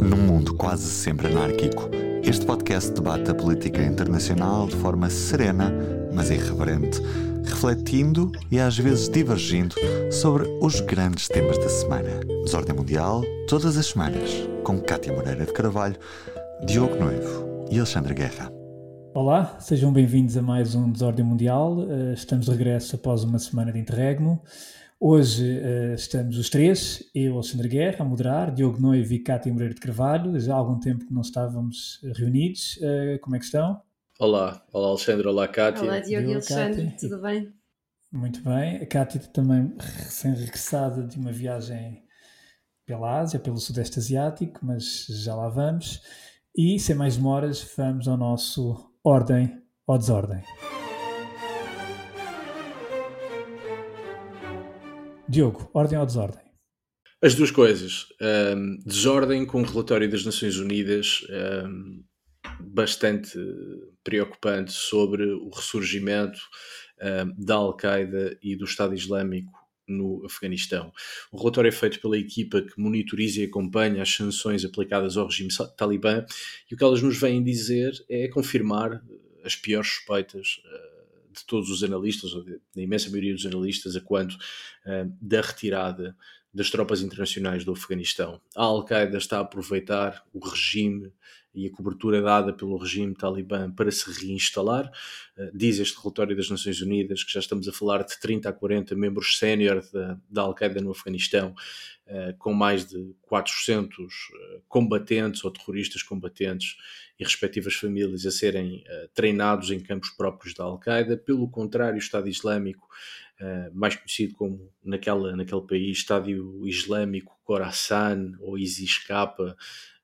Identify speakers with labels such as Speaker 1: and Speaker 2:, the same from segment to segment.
Speaker 1: Num mundo quase sempre anárquico, este podcast debate a política internacional de forma serena, mas irreverente, refletindo e às vezes divergindo sobre os grandes temas da semana. Desordem Mundial, todas as semanas, com Cátia Moreira de Carvalho, Diogo Noivo e Alexandre Guerra.
Speaker 2: Olá, sejam bem-vindos a mais um Desordem Mundial. Eh, estamos de regresso após uma semana de interregno. Hoje uh, estamos os três, eu, Alexandre Guerra, a moderar, Diogo Noivo e Cátia Moreira de Carvalho. Já há algum tempo que não estávamos reunidos. Uh, como é que estão?
Speaker 3: Olá, olá Alexandre, olá Cátia.
Speaker 4: Olá Diogo e Alexandre, Cátia. tudo bem?
Speaker 2: Muito bem. A Cátia também recém-regressada de uma viagem pela Ásia, pelo Sudeste Asiático, mas já lá vamos. E, sem mais demoras, vamos ao nosso Ordem ou Desordem. Diogo, ordem ou desordem?
Speaker 3: As duas coisas. Um, desordem com o relatório das Nações Unidas um, bastante preocupante sobre o ressurgimento um, da Al-Qaeda e do Estado Islâmico no Afeganistão. O relatório é feito pela equipa que monitoriza e acompanha as sanções aplicadas ao regime talibã e o que elas nos vêm dizer é confirmar as piores suspeitas uh, de todos os analistas, ou da imensa maioria dos analistas, a quanto uh, da retirada das tropas internacionais do Afeganistão. A Al-Qaeda está a aproveitar o regime e a cobertura dada pelo regime talibã para se reinstalar. Uh, diz este relatório das Nações Unidas que já estamos a falar de 30 a 40 membros sénior da, da Al-Qaeda no Afeganistão, uh, com mais de 400 uh, combatentes ou terroristas combatentes e respectivas famílias a serem treinados em campos próprios da Al-Qaeda. Pelo contrário, o Estado Islâmico, mais conhecido como naquela, naquele país, Estado Islâmico Khorasan ou ISIS-K,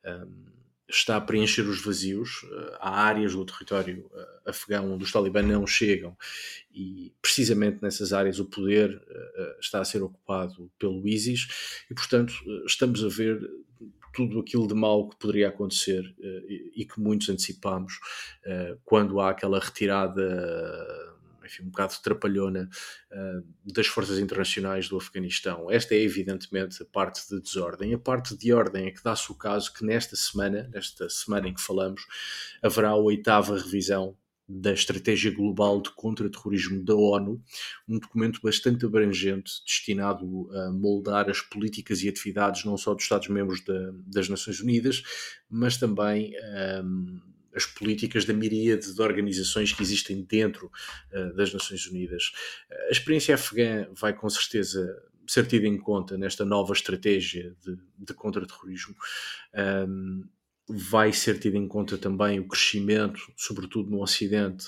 Speaker 3: um, está a preencher os vazios. Eh, há áreas do território eh, afegão onde os talibã não chegam e precisamente nessas áreas o poder eh, está a ser ocupado pelo ISIS e, portanto, estamos a ver tudo aquilo de mal que poderia acontecer e que muitos antecipamos quando há aquela retirada enfim, um bocado trapalhona uh, das forças internacionais do Afeganistão. Esta é evidentemente a parte de desordem. A parte de ordem é que dá-se o caso que nesta semana, nesta semana em que falamos, haverá a oitava revisão da Estratégia Global de Contra-Terrorismo da ONU, um documento bastante abrangente destinado a moldar as políticas e atividades não só dos Estados-membros das Nações Unidas, mas também um, ah, as políticas da miríade de organizações que existem dentro uh, das Nações Unidas. A experiência afegã vai com certeza ser tida em conta nesta nova estratégia de, de contra-terrorismo. Um, vai ser tido em conta também o crescimento, sobretudo no Ocidente,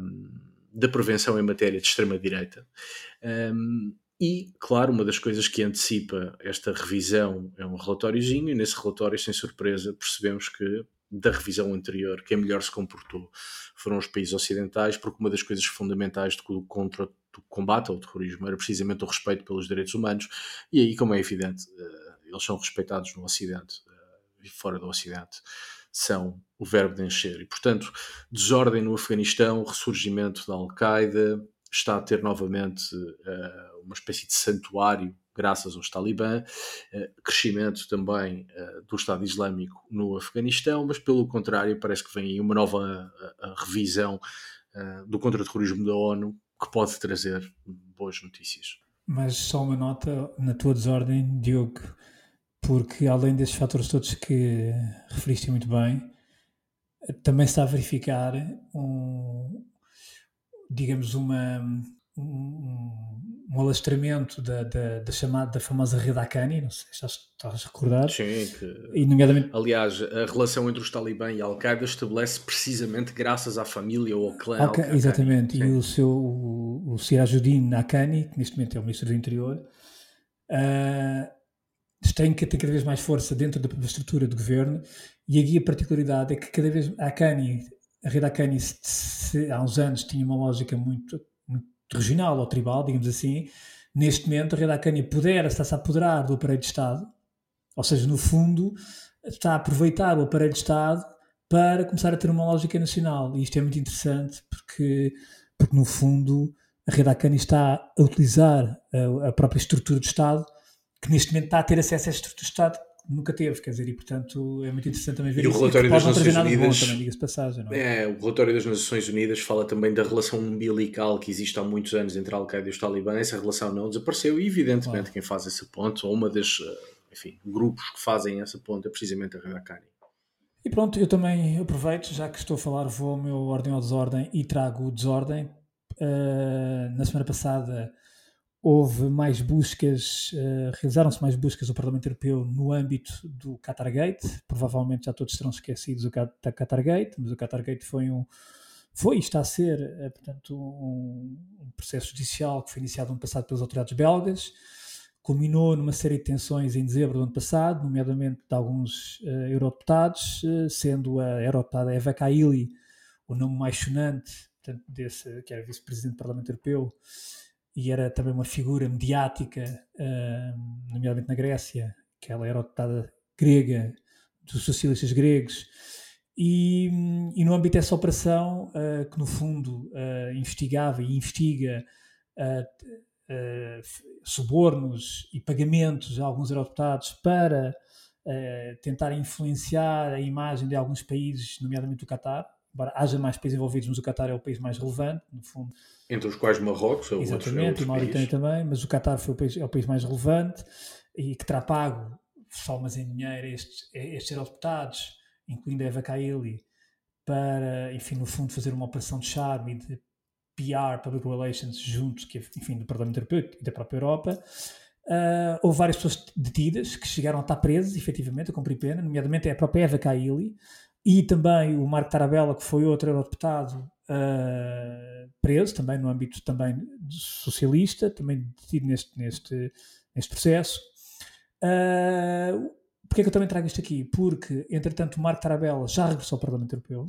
Speaker 3: um, da prevenção em matéria de extrema-direita. Um, e, claro, uma das coisas que antecipa esta revisão é um relatóriozinho, e nesse relatório, sem surpresa, percebemos que da revisão anterior, quem melhor se comportou foram os países ocidentais, porque uma das coisas fundamentais do, contra, do combate ao terrorismo era precisamente o respeito pelos direitos humanos, e aí, como é evidente, eh, eles são respeitados no Ocidente eh, e fora do Ocidente são o verbo de encher. E, portanto, desordem no Afeganistão, ressurgimento da Al-Qaeda, está a ter novamente uh, uma espécie de santuário graças aos talibã, eh, crescimento também eh, do Estado Islâmico no Afeganistão, mas pelo contrário parece que vem aí uma nova eh, revisão do contra-terrorismo da ONU que pode trazer boas notícias.
Speaker 2: Mas só uma nota na tua desordem, Diogo, porque além desses fatores todos que referiste muito bem, também se está a verificar um, digamos, uma, um, um alastramento da, da, da, chamada, da famosa rede Akani, não sei se estás a recordar.
Speaker 3: Sim, que, e nomeadamente... aliás, a relação entre os Talibã e a Al-Qaeda estabelece precisamente graças à família ou ao clã
Speaker 2: okay, Al Exatamente, Sim. e o seu, o, o Sirajuddin Akani, que neste momento é o Ministro do Interior, uh, tem, tem cada vez mais força dentro da, estrutura do governo e aqui a particularidade é que cada vez a Akani, a rede Akani há uns anos tinha uma lógica muito regional ou tribal, digamos assim, neste momento a Rede Acânia pudera, está-se a apoderar do aparelho de Estado, ou seja, no fundo, está a aproveitar o aparelho de Estado para começar a ter uma lógica nacional. E isto é muito interessante porque, porque no fundo, a Rede Acânia está a utilizar a, a, própria estrutura do Estado, que neste momento está a ter acesso essa estrutura do Estado nunca teve, quer dizer, e portanto é muito interessante também ver
Speaker 3: e
Speaker 2: isso.
Speaker 3: O relatório das Nações Unidas,
Speaker 2: também, passagem, não
Speaker 3: é? é? o relatório das Nações Unidas fala também da relação umbilical que existe há muitos anos entre a Al-Qaeda e os Talibã. Essa relação não desapareceu e, evidentemente, claro. quem faz essa ponte, ou uma das, eh, enfim, grupos que fazem essa ponte é precisamente a Radakani.
Speaker 2: E pronto, eu também aproveito, já que estou a falar, vou ao meu ordem ou desordem e trago o desordem. Uh, na semana passada houve mais buscas, uh, realizaram-se mais buscas do Parlamento Europeu no âmbito do Qatargate. Provavelmente já todos terão esquecidos o Qatargate, mas o Qatargate foi um foi e está a ser, uh, portanto, um, processo judicial que foi iniciado no ano passado pelas autoridades belgas, culminou numa série de tensões em dezembro do ano passado, nomeadamente de alguns uh, eurodeputados, sendo a eurodeputada Eva Kaili o nome mais sonante, portanto, desse, que era vice-presidente do Parlamento Europeu, e era também uma figura mediática, uh, nomeadamente na Grécia, que ela era deputada grega, dos socialistas gregos, e, e no âmbito dessa operação, uh, que no fundo uh, investigava e investiga subornos e pagamentos a alguns eurodeputados para tentar influenciar a imagem de alguns países, nomeadamente o Qatar, embora haja mais países envolvidos, mas o Qatar é o país mais relevante, no fundo.
Speaker 3: Entre os quais Marrocos ou
Speaker 2: Exatamente,
Speaker 3: outros,
Speaker 2: e Mauritânia também, mas o Qatar foi o país, é o país mais relevante e que terá pago somas em dinheiro estes, estes eurodeputados, incluindo a Eva Kaili, para, enfim, no fundo fazer uma operação de charme e de PR, Public Relations, juntos, que, enfim, do Parlamento Europeu e da própria Europa. Uh, houve várias pessoas detidas que chegaram a estar presas, efetivamente, a cumprir pena, nomeadamente a própria Eva Kaili, e também o Marco Tarabella, que foi outro eurodeputado uh, preso, também no âmbito também socialista, também detido neste, neste, neste processo. Uh, Porquê é que eu também trago isto aqui? Porque, entretanto, o Marco Tarabella já regressou ao Parlamento Europeu,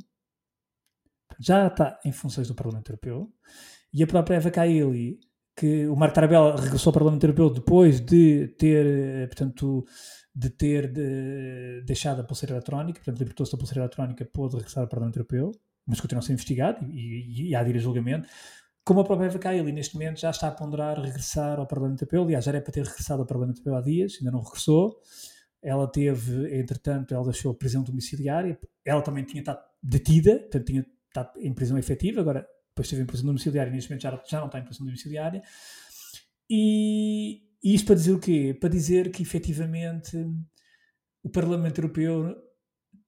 Speaker 2: já está em funções do Parlamento Europeu, e a própria Eva Kaili, que o Marco Tarabella regressou ao Parlamento Europeu depois de ter, eh, portanto, de ter de, deixado a pulseira eletrónica, portanto, libertou-se da pulseira eletrónica, pôde regressar ao Parlamento Europeu, mas continua a ser investigado e, e, e há de ir a julgamento. Como a própria Eva Kaili, neste momento, já está a ponderar regressar ao Parlamento Europeu, aliás, já era para ter regressado ao Parlamento Europeu há dias, ainda não regressou. Ela teve, entretanto, ela deixou a prisão domiciliária, ela também tinha estado detida, portanto, tinha estado em prisão efetiva, agora depois esteve em prisão domiciliária neste momento já, já não está em prisão domiciliária. E, e isto para dizer o quê? Para dizer que efetivamente o Parlamento Europeu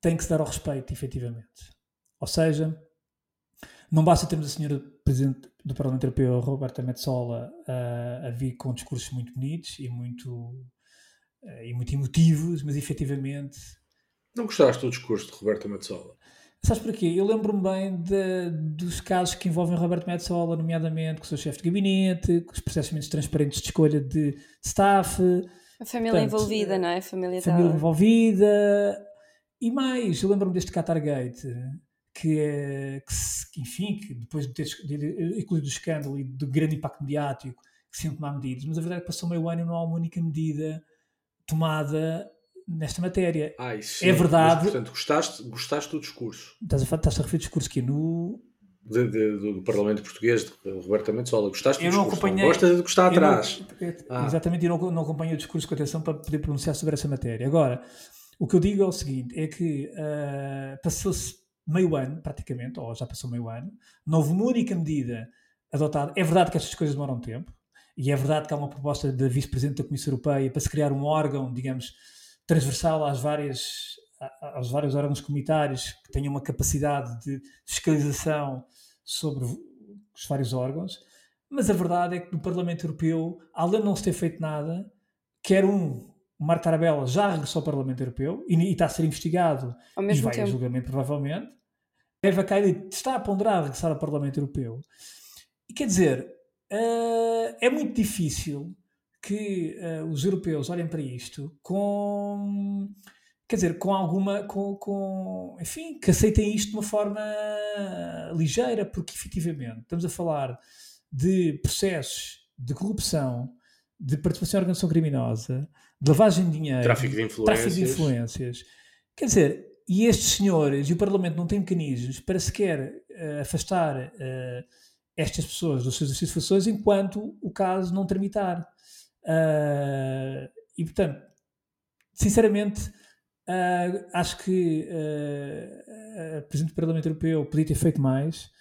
Speaker 2: tem que se dar ao respeito, efetivamente. Ou seja, não basta termos a senhora Presidente do Parlamento Europeu, Roberta Metsola, a, a vir com discursos muito bonitos e muito, e muito emotivos, mas efetivamente.
Speaker 3: Não gostaste do discurso de Roberta Metsola?
Speaker 2: Sabes porquê? Eu lembro-me bem de, dos casos que envolvem Roberto Metsola, nomeadamente com o seu chefe de gabinete, com os processos transparentes de escolha de staff.
Speaker 4: A família portanto, envolvida, não é? A família,
Speaker 2: família envolvida. E mais, eu lembro-me deste Qatargate, que, é, que, que, enfim, que depois de ter incluído o escândalo e do grande impacto mediático, que se iam tomar medidas, mas a verdade é que passou meio ano e não há uma única medida tomada nesta matéria.
Speaker 3: Ah,
Speaker 2: é verdade. Mas,
Speaker 3: portanto, gostaste, gostaste do discurso?
Speaker 2: Estás a, estás a referir discurso que no.
Speaker 3: De, de, do Parlamento Português, de Roberto Metsola. Gostaste
Speaker 2: eu
Speaker 3: do
Speaker 2: não
Speaker 3: discurso?
Speaker 2: Acompanhei,
Speaker 3: não gostas de gostar atrás.
Speaker 2: Não, ah. Exatamente, eu não, não acompanhei o discurso com atenção para poder pronunciar sobre essa matéria. Agora, o que eu digo é o seguinte: é que uh, passou-se meio ano, praticamente, ou já passou meio ano, não houve uma única medida adotada. É verdade que estas coisas demoram tempo, e é verdade que há uma proposta da vice-presidente da Comissão Europeia para se criar um órgão, digamos, transversal às várias, aos vários órgãos comunitários que tenham uma capacidade de fiscalização sobre os vários órgãos, mas a verdade é que no Parlamento Europeu, além de não se ter feito nada, quer um, o Marco Tarabella já regressou ao Parlamento Europeu e, e está a ser investigado e vai tempo. a julgamento provavelmente. Eva Kaili está a ponderar regressar ao Parlamento Europeu. E quer dizer, uh, é muito difícil que uh, os europeus olhem para isto com quer dizer, com alguma com, com, enfim, que aceitem isto de uma forma ligeira, porque efetivamente estamos a falar de processos de corrupção, de participação em organização criminosa, de lavagem de dinheiro,
Speaker 3: tráfico de influências.
Speaker 2: Tráfico de influências. Quer dizer, e estes senhores e o Parlamento não têm mecanismos para sequer uh, afastar uh, estas pessoas dos seus exercícios de funções enquanto o caso não tramitar. Uh, e, portanto, sinceramente, uh, acho que uh, a Presidente do Parlamento Europeu podia ter feito mais,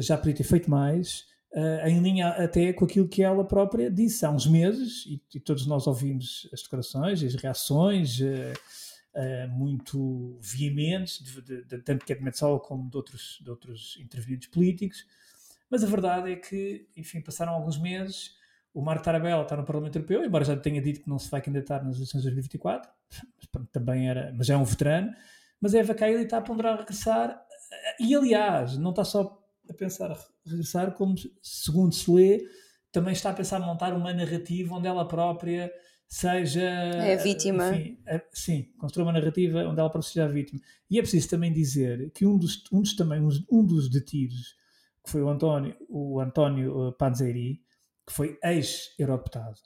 Speaker 2: já podia ter feito mais, uh, em linha até com aquilo que ela própria disse há uns meses, e, e todos nós ouvimos as declarações, as reações muito veementes, de, de, de, tanto de Metzola como de outros, de outros intervenientes políticos, mas a verdade é que, enfim, passaram alguns meses o Marco Tarabella está no Parlamento Europeu, embora já tenha dito que não se vai candidatar nas eleições de 2024, também era, mas é um veterano. Mas a Eva Kaili está a ponderar regressar, e aliás, não está só a pensar regressar, como segundo se lê, também está a pensar montar uma narrativa onde ela própria seja.
Speaker 4: É a vítima.
Speaker 2: Enfim, sim, construir uma narrativa onde ela própria seja a vítima. E é preciso também dizer que um dos, um dos, também, um dos detidos, que foi o António, o António eh, Panzeri, que foi ex-eurodeputado.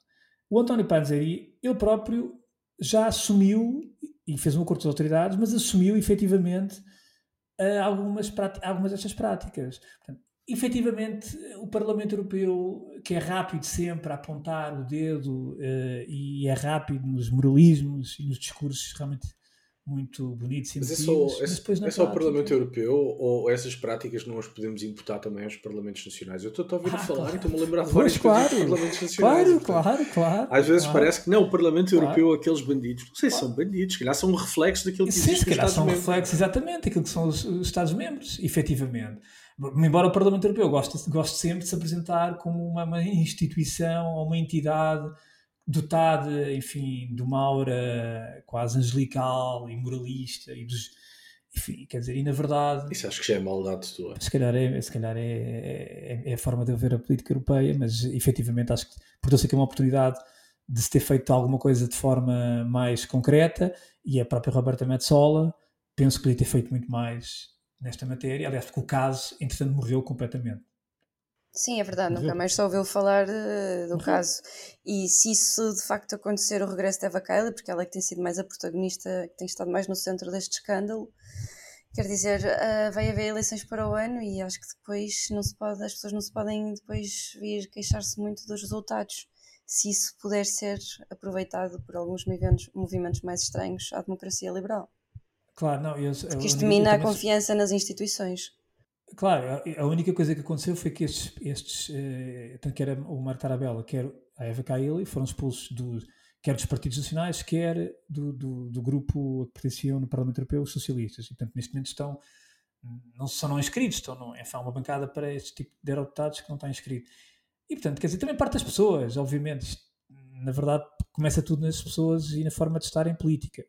Speaker 2: O António Panzeri, ele próprio já assumiu, e fez um acordo as autoridades, mas assumiu efetivamente uh, algumas, algumas destas práticas. Portanto, efetivamente, o Parlamento Europeu, que é rápido sempre a apontar o dedo uh, e é rápido nos moralismos e nos discursos realmente muito bonitos e
Speaker 3: Mas é só, mas depois é, só o Parlamento Europeu ou essas práticas não as podemos imputar também aos Parlamentos Nacionais? Eu estou a ouvir ah, falar claro. e estou-me a lembrar de várias
Speaker 2: claro,
Speaker 3: coisas dos Parlamentos Nacionais.
Speaker 2: Claro, claro, claro.
Speaker 3: Às vezes
Speaker 2: claro.
Speaker 3: parece que não, o Parlamento Europeu, aqueles bandidos, não sei se são bandidos, se calhar são um reflexo daquilo que
Speaker 2: Sim,
Speaker 3: existe
Speaker 2: se calhar são um reflexo, exatamente, daquilo que são os, os Estados-membros, efetivamente. Embora o Parlamento Europeu goste, goste sempre de se apresentar como uma, uma instituição ou uma entidade dotada, enfim, de uma aura quase angelical e moralista e dos, enfim, quer dizer, e na verdade...
Speaker 3: Isso acho que já é maldade tua.
Speaker 2: Se calhar é, se calhar é, é, é a forma de ver a política europeia, mas efetivamente acho que portou-se aqui uma oportunidade de se ter feito alguma coisa de forma mais concreta e a própria Roberta Metsola penso que podia ter feito muito mais nesta matéria, aliás, porque o caso, entretanto, morreu completamente.
Speaker 4: Sim, é verdade, nunca mais só ouviu falar uh, do uhum. caso. E se isso de facto acontecer, o regresso de Eva Kaili, porque ela é que tem sido mais a protagonista, que tem estado mais no centro deste escândalo, quer dizer, uh, vai haver eleições para o ano e acho que depois não se pode, as pessoas não se podem depois vir queixar-se muito dos resultados. Se isso puder ser aproveitado por alguns movimentos, movimentos mais estranhos à democracia liberal.
Speaker 2: Claro, não, eu,
Speaker 4: porque isto mina a confiança nas instituições.
Speaker 2: Claro, a única coisa que aconteceu foi que estes, estes eh, tanto que era o Marco Tarabella, quer a Eva Kaili, foram expulsos do, quer dos partidos nacionais, quer do, do, do grupo a que pertenciam no Parlamento Europeu, os socialistas. E, portanto, neste momento estão, não são não inscritos, estão no, enfim, uma bancada para este tipo de deputados que não está inscrito. E, portanto, quer dizer, também parte das pessoas, obviamente. na verdade, começa tudo nas pessoas e na forma de estar em política.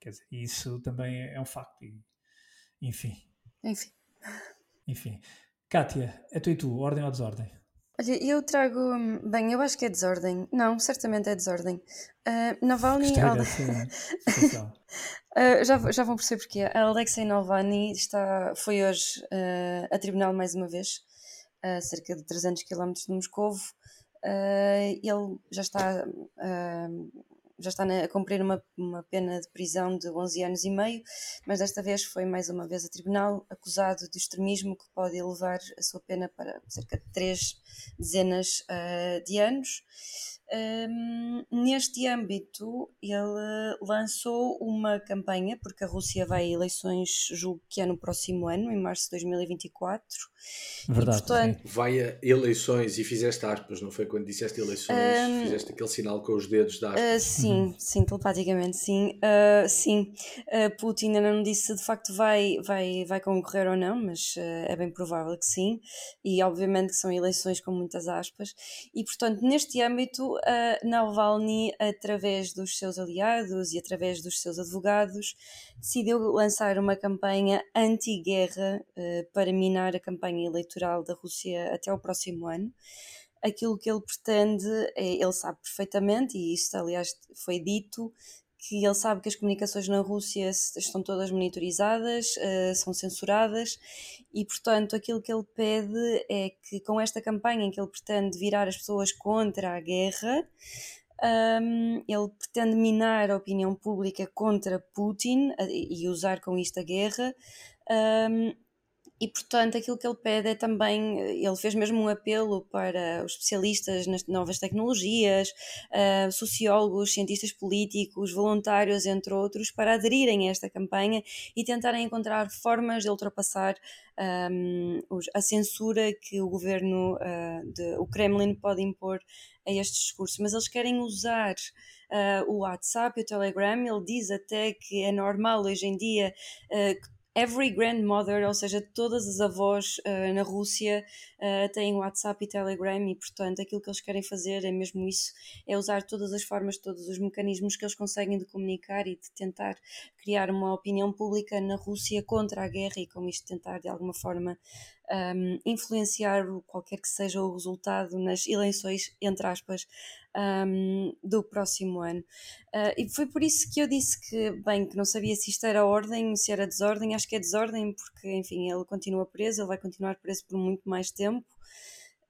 Speaker 2: Quer dizer, isso também é um facto. E, enfim.
Speaker 4: Enfim.
Speaker 2: Enfim. Kátia, é tu e tu, ordem ou desordem?
Speaker 4: Olha, eu trago. Bem, eu acho que é desordem. Não, certamente é desordem. Uh, Navalny. uh, já, já vão perceber porque A Alexei Navalny está, foi hoje uh, a tribunal mais uma vez, a cerca de 300 km de Moscovo. ele já está já está a cumprir uma, uma pena de prisão de 11 anos e meio, mas desta vez foi mais uma vez a tribunal acusado de extremismo que pode elevar a sua pena para cerca de três dezenas uh, de anos. Um, neste âmbito, ele lançou uma campanha, porque a Rússia vai a eleições, julgo que é no próximo ano, em março de 2024.
Speaker 2: Verdade. E, portanto,
Speaker 3: vai a eleições e fizeste aspas, não foi quando disseste eleições? Um, fizeste aquele sinal com os dedos da aspas.
Speaker 4: Uh, sim, uhum. sim, telepaticamente, sim. Uh, sim, uh, Putin ainda não disse se de facto vai, vai, vai concorrer ou não, mas é bem provável que sim. E obviamente que são eleições com muitas aspas. E portanto, neste âmbito, uh, Navalny, através dos seus aliados e através dos seus advogados, decidiu lançar uma campanha anti-guerra uh, para minar a campanha eleitoral da Rússia até ao próximo ano. Aquilo que ele pretende, é, ele sabe perfeitamente, e isso aliás foi dito, que ele sabe que as comunicações na Rússia estão todas monitorizadas, uh, são censuradas e, portanto, aquilo que ele pede é que com esta campanha em que ele pretende virar as pessoas contra a guerra, um, ele pretende minar a opinião pública contra Putin uh, e usar com isto a guerra. Um, e, portanto, aquilo que ele pede é também, ele fez mesmo um apelo para os especialistas nas novas tecnologias, uh, sociólogos, cientistas políticos, voluntários, entre outros, para aderirem a esta campanha e tentarem encontrar formas de ultrapassar um, a censura que o governo uh, de, o Kremlin pode impor a este discurso. Mas eles querem usar uh, o WhatsApp e o Telegram. Ele diz até que é normal hoje em dia uh, every grandmother, ou seja, todas as avós uh, na Rússia uh, têm WhatsApp e Telegram e, portanto, aquilo que eles querem fazer é mesmo isso, é usar todas as formas, todos os mecanismos que eles conseguem de comunicar e de tentar criar uma opinião pública na Rússia contra a guerra e com isto tentar de alguma forma um, influenciar qualquer que seja o resultado nas eleições, entre aspas, um, do próximo ano. Uh, e foi por isso que eu disse que, bem, que não sabia se isto era ordem, se era desordem, acho que é desordem, porque, enfim, ele continua preso, ele vai continuar preso por muito mais tempo.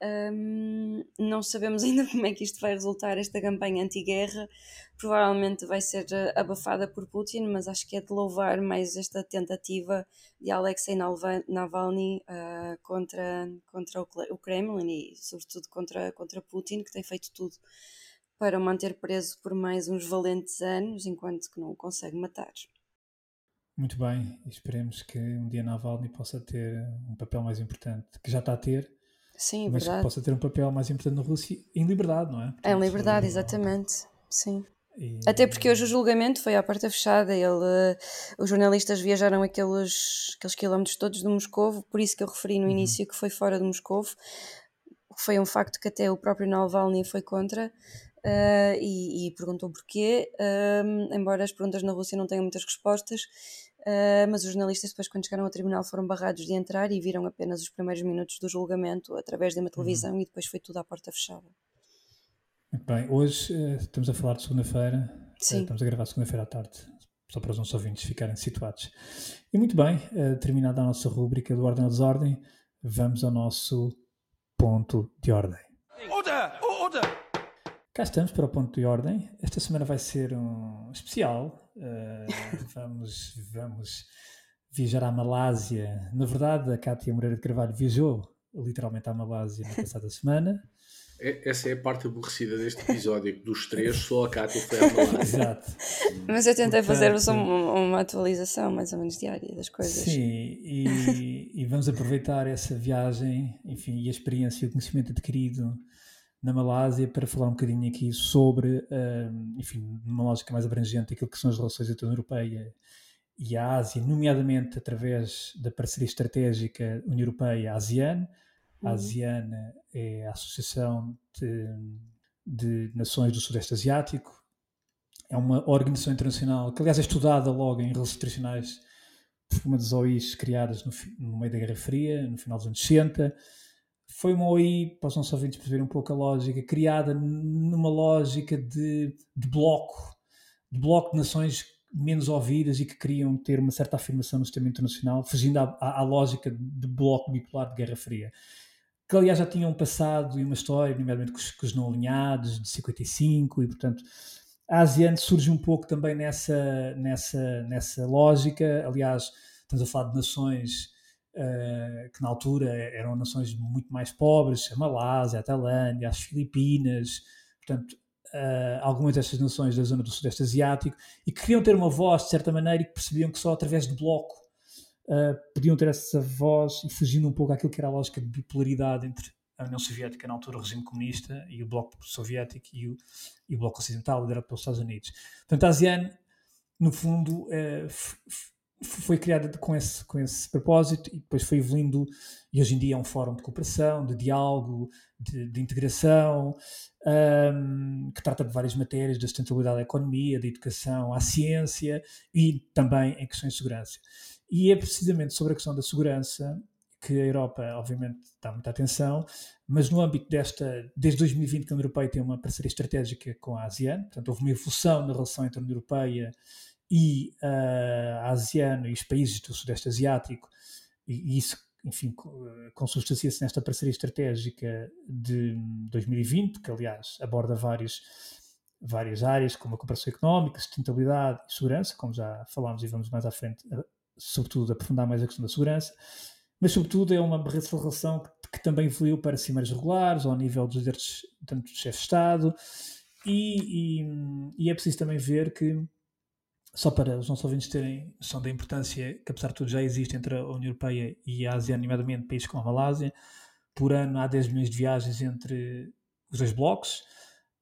Speaker 4: Um, não sabemos ainda como é que isto vai resultar, esta campanha anti-guerra. Provavelmente vai ser eh, abafada por Putin, mas acho que é de louvar mais esta tentativa de Alexei Navalny uh, contra, contra o Kremlin e, sobretudo, contra, contra Putin, que tem feito tudo para o manter preso por mais uns valentes anos, enquanto que não o consegue matar.
Speaker 2: Muito bem, esperemos que um dia Navalny possa ter um papel mais importante, que já está a ter
Speaker 4: Sim,
Speaker 2: mas
Speaker 4: verdade.
Speaker 2: que possa ter um papel mais importante na Rússia em liberdade, não é?
Speaker 4: Portanto, em liberdade, exatamente. Sim. E... Até porque hoje o julgamento foi à porta fechada, ele, os jornalistas viajaram aqueles, aqueles quilómetros todos de Moscovo, por isso que eu referi no uhum. início que foi fora de Moscovo. Foi um facto que até o próprio Navalny foi contra, Uh, e, e, perguntou porquê, uh, embora as perguntas na Rússia não tenham muitas respostas, Uh, mas os jornalistas depois quando chegaram ao tribunal foram barrados de entrar e viram apenas os primeiros minutos do julgamento através de uma televisão uhum. e depois foi tudo à porta fechada.
Speaker 2: Muito bem, hoje uh, estamos a falar de segunda-feira, uh, estamos a gravar segunda-feira à tarde, só para os nossos ouvintes ficarem situados. E muito bem, terminada a nossa rúbrica do Ordem ou Desordem, vamos ao nosso ponto de ordem. Cá estamos para o ponto de ordem. Esta semana vai ser um especial, Uh, vamos, vamos viajar à Malásia. Na verdade, a Cátia Moreira de Carvalho viajou literalmente à Malásia na passada semana.
Speaker 3: É, essa é a parte aborrecida deste episódio. Dos três, só a Cátia foi à Malásia.
Speaker 2: Exato.
Speaker 4: Mas eu tentei fazer-vos uma, uma, atualização mais ou menos diária das coisas.
Speaker 2: Sim, e, e vamos aproveitar essa viagem, enfim, e a experiência e o conhecimento adquirido na Malásia para falar um bocadinho aqui sobre, enfim, numa lógica mais abrangente, aquilo que são as relações entre a União Europeia e a Ásia, nomeadamente através da parceria estratégica União Europeia-ASEAN. A uhum. ASEAN é a Associação de, de Nações do Sudeste Asiático, é uma organização internacional que, aliás, é estudada logo em relações internacionais por uma das OIs criadas no, no meio da Guerra Fria, no final dos anos 60 foi uma OI, para os nossos ouvintes perceberem um pouco a lógica, criada numa lógica de, de bloco, de bloco de nações menos ouvidas e que queriam ter uma certa afirmação no sistema internacional, fugindo à, à, à lógica de bloco bipolar de Guerra Fria. Que, aliás, já tinham passado e uma história, nomeadamente com os, com os não alinhados, de 55, e, portanto, a ASEAN surge um pouco também nessa, nessa, nessa lógica. Aliás, estamos a falar de nações uh, que na altura eram nações muito mais pobres, a Malásia, a Tailândia, as Filipinas, portanto, uh, algumas destas nações da zona do Sudeste Asiático, e que queriam ter uma voz, de certa maneira, e percebiam que só através de bloco uh, podiam ter essa voz e fugindo um pouco àquilo que era a lógica de bipolaridade entre a União Soviética, na altura o regime comunista, e o Bloco Soviético e o, e o Bloco Ocidental, liderado pelos Estados Unidos. Portanto, a ASEAN, no fundo, foi criada com esse, com esse propósito e depois foi evoluindo e hoje em dia é um fórum de cooperação, de diálogo, de, de integração, um, que trata de várias matérias, da sustentabilidade da economia, da educação à ciência e também em questões de segurança. E é precisamente sobre a questão da segurança que a Europa, obviamente, dá muita atenção, mas no âmbito desta, desde 2020 que a União Europeia tem uma parceria estratégica com a ASEAN, portanto houve uma evolução na relação entre a União Europeia e uh, a ASEAN e os países do Sudeste Asiático, e, e isso, enfim, consubstancia-se nesta parceria estratégica de 2020, que aliás aborda vários, várias áreas, como a cooperação económica, sustentabilidade e segurança, como já falámos e vamos mais à frente, sobretudo aprofundar mais a questão da segurança, mas sobretudo é uma relação que, que também evoluiu para cimeiros regulares, ao nível dos direitos tanto do chefe de Estado, e, e, e, é preciso também ver que, só para os nossos ouvintes terem noção da importância que, apesar de tudo, já existe entre a União Europeia e a Ásia, nomeadamente países como a Malásia, por ano há 10 milhões de viagens entre os dois blocos.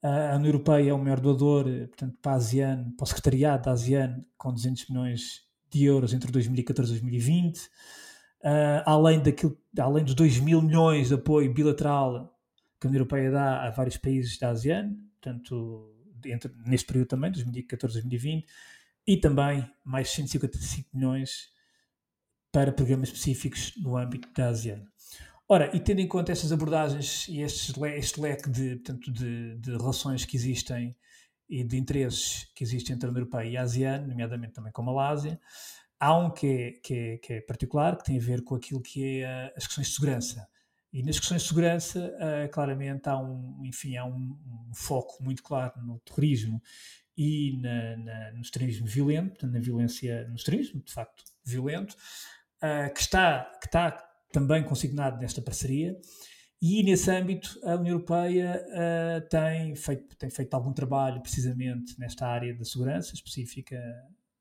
Speaker 2: A União Europeia é o maior doador, portanto, para a ASEAN, para o secretariado da ASEAN, com 200 milhões de euros entre 2014 e 2020. Uh, além, daquilo, além dos 2 mil milhões de apoio bilateral que a União Europeia dá a vários países da ASEAN, portanto, entre, neste período também, 2014 2020, e também mais 155 milhões para programas específicos no âmbito da ASEAN. Ora, e tendo em conta estas abordagens e este leque de, portanto, de, de, relações que existem e de interesses que existem entre a União Europeia e a ASEAN, nomeadamente também com a Malásia, há um que é, que é, que é particular, que tem a ver com aquilo que é as questões de segurança. E nas questões de segurança, uh, claramente há um, enfim, há um, um, foco muito claro no terrorismo e na, na, no extremismo violento, na violência, no extremismo, de facto, violento, uh, que, está, que está também consignado nesta parceria. E nesse âmbito, a União Europeia uh, tem, feito, tem feito algum trabalho precisamente nesta área da segurança específica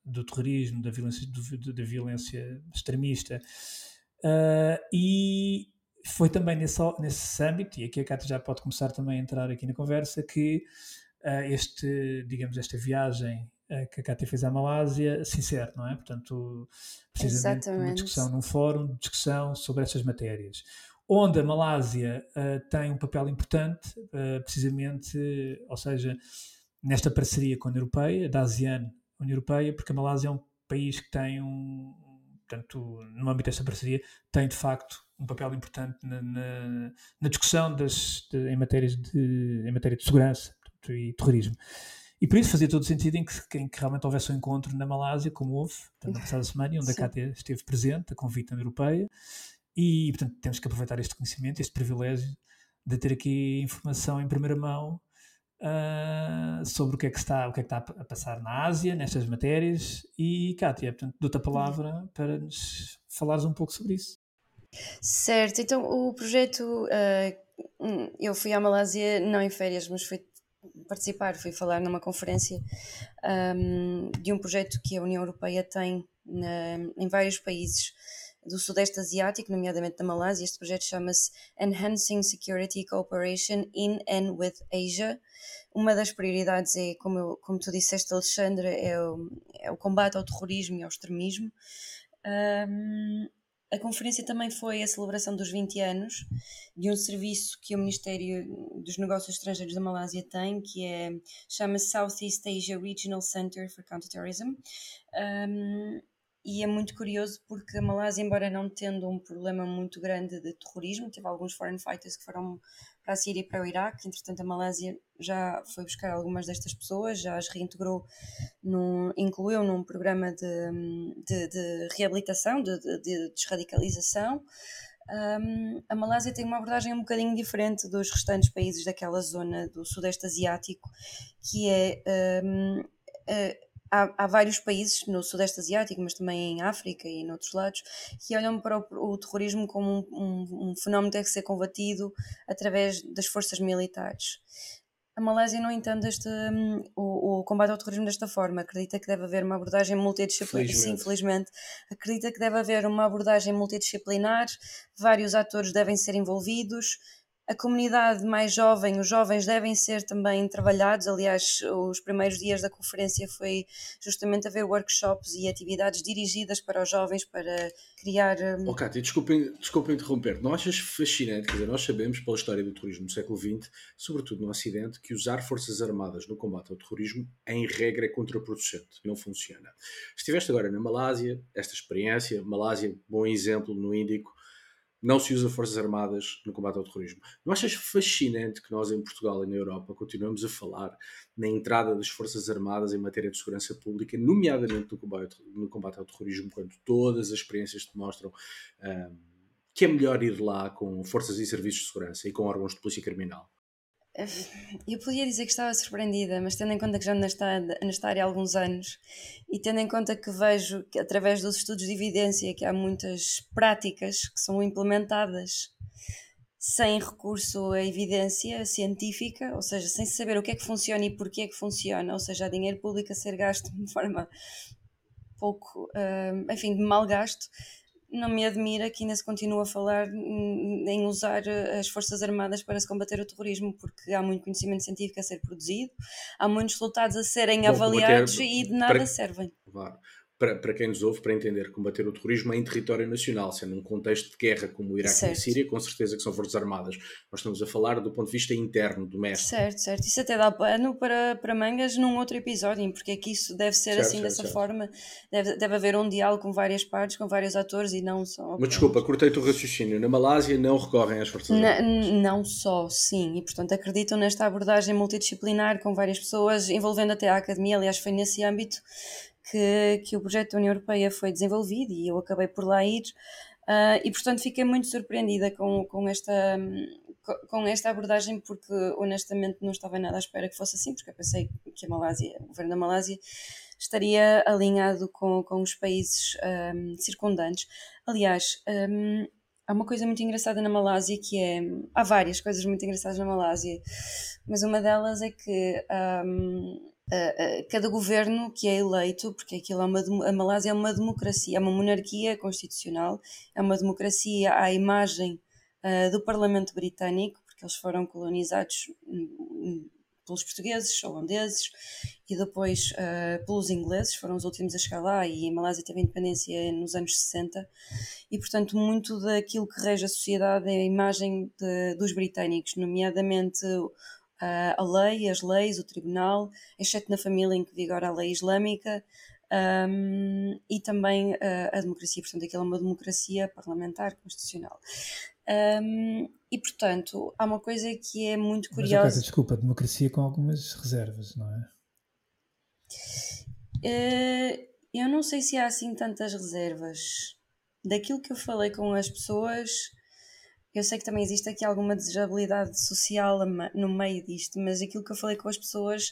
Speaker 2: do terrorismo, da violência, do, da violência extremista. Uh, e foi também nesse, nesse âmbito, e aqui a Cátia já pode começar também a entrar aqui na conversa, que este, digamos, esta viagem uh, que a Cátia fez à Malásia sincero, não é? Portanto, precisamente Exatamente. uma discussão num fórum de discussão sobre estas matérias. Onde a Malásia tem um papel importante, precisamente, ou seja, nesta parceria com a União Europeia, da ASEAN União Europeia, porque a Malásia é um país que tem um, portanto, no âmbito desta parceria, tem de facto um papel importante na, na, na discussão das, de, em, matérias de, em matéria de segurança e terrorismo. E por isso fazia todo sentido em que, em que realmente houvesse um encontro na Malásia, como houve, portanto, na passada semana, onde Sim. a Cátia esteve presente, a convite da União Europeia, e, portanto, temos que aproveitar este conhecimento, este privilégio de ter aqui informação em primeira mão uh, sobre o que, é que está, o que é que está a passar na Ásia, nestas matérias. E, Kátia, portanto, dou-te a palavra para nos falares um pouco sobre isso.
Speaker 4: Certo, então o projeto, uh, eu fui à Malásia não em férias, mas fui participar, fui falar numa conferência um, de um projeto que a União Europeia tem na, em vários países do Sudeste Asiático, nomeadamente da Malásia. Este projeto chama-se Enhancing Security Cooperation in and with Asia. Uma das prioridades é, como, eu, como tu disseste, Alexandre, é o, é o combate ao terrorismo e ao extremismo. Um, a conferência também foi a celebração dos 20 anos de um serviço que o Ministério dos Negócios Estrangeiros da Malásia tem, que é chama-se Southeast Asia Regional Center for Counterterrorism. Um, e é muito curioso porque a Malásia, embora não tendo um problema muito grande de terrorismo, teve alguns foreign fighters que foram para a Síria e para o Iraque, entretanto a Malásia já foi buscar algumas destas pessoas, já as reintegrou, num, incluiu num programa de, de, de reabilitação, de, de, de desradicalização. Um, a Malásia tem uma abordagem um bocadinho diferente dos restantes países daquela zona do Sudeste Asiático, que é um, há, há, vários países no Sudeste Asiático, mas também em África e em outros lados, que olham para o, o terrorismo como um, um, um, fenómeno que ser combatido através das forças militares. A Malásia não entende este, um, o, o, combate ao terrorismo desta forma. Acredita que deve haver uma abordagem multidisciplinar. Sim, felizmente. Acredita que deve haver uma abordagem multidisciplinar, vários atores devem ser envolvidos, a comunidade mais jovem, os jovens devem ser também trabalhados. Aliás, os primeiros dias da conferência foi justamente haver workshops e atividades dirigidas para os jovens para criar.
Speaker 3: Oh, Cátia, desculpem interromper. Não achas fascinante? Quer dizer, nós sabemos pela história do terrorismo no século XX, sobretudo no Ocidente, que usar forças armadas no combate ao terrorismo, em regra, é contraproducente, não funciona. Estiveste agora na Malásia, esta experiência, Malásia, bom exemplo no Índico não se usa forças armadas no combate ao terrorismo. Não achas fascinante que nós em Portugal e na Europa continuamos a falar na entrada das forças armadas em matéria de segurança pública, nomeadamente no combate, no combate ao terrorismo, quando todas as experiências demonstram um, que é melhor ir lá com forças e serviços de segurança e com órgãos de polícia criminal?
Speaker 4: Eu podia dizer que estava surpreendida, mas tendo em conta que já nesta, nesta área há alguns anos e tendo em conta que vejo que através dos estudos de evidência que há muitas práticas que são implementadas sem recurso à evidência científica, ou seja, sem saber o que é que funciona e porquê é que funciona, ou seja, há dinheiro público a ser gasto de forma pouco, uh, enfim, de mal gasto, não me admira que ainda se continue a falar em usar eh, as Forças Armadas para se combater o terrorismo, porque há muito conhecimento científico a ser produzido, há muitos resultados a serem Bom, avaliados combater, e de nada para, servem.
Speaker 3: Claro para, para quem nos ouve, para entender, combater o terrorismo é em território nacional, sendo um contexto de guerra como o Iraque certo. e a Síria, com certeza que são forças armadas. Nós estamos a falar do ponto de vista interno, doméstico.
Speaker 4: Certo, certo. Isso até dá pano para, para mangas num outro episódio, porque é que isso deve ser certo, assim, certo, dessa forma. Deve, deve haver um diálogo com várias partes, com vários atores e não só.
Speaker 3: Mas desculpa, cortei-te o raciocínio. Na Malásia não recorrem às forças armadas?
Speaker 4: Não só, sim. E portanto acreditam nesta abordagem multidisciplinar com várias pessoas, envolvendo até a academia. Aliás, foi nesse âmbito que, que o projeto da União Europeia foi desenvolvido e eu acabei por lá ir. Uh, e portanto fiquei muito surpreendida com, com, esta, com esta abordagem porque honestamente não estava nada à espera que fosse assim, porque eu pensei que a Malásia, o governo da Malásia estaria alinhado com, com os países um, circundantes. Aliás, um, há uma coisa muito engraçada na Malásia que é. Há várias coisas muito engraçadas na Malásia, mas uma delas é que um, Cada governo que é eleito, porque aquilo é uma, a Malásia é uma democracia, é uma monarquia constitucional, é uma democracia à imagem uh, do Parlamento Britânico, porque eles foram colonizados um, pelos portugueses, holandeses e depois pelos ingleses, foram os últimos a chegar lá e a Malásia teve independência nos anos 60 e portanto muito daquilo que rege a sociedade é a imagem de, dos britânicos, nomeadamente a lei, as leis, o tribunal, exceto na família em que vigora a lei islâmica, um, e também uh, a democracia. Portanto, aquilo é uma democracia parlamentar constitucional. Um, e portanto, há uma coisa que é muito curiosa. Mas,
Speaker 2: desculpa, democracia com algumas reservas, não é?
Speaker 4: Uh, eu não sei se há assim tantas reservas. Daquilo que eu falei com as pessoas, eu sei que também existe aqui alguma desejabilidade social no meio disto, mas aquilo que eu falei com as pessoas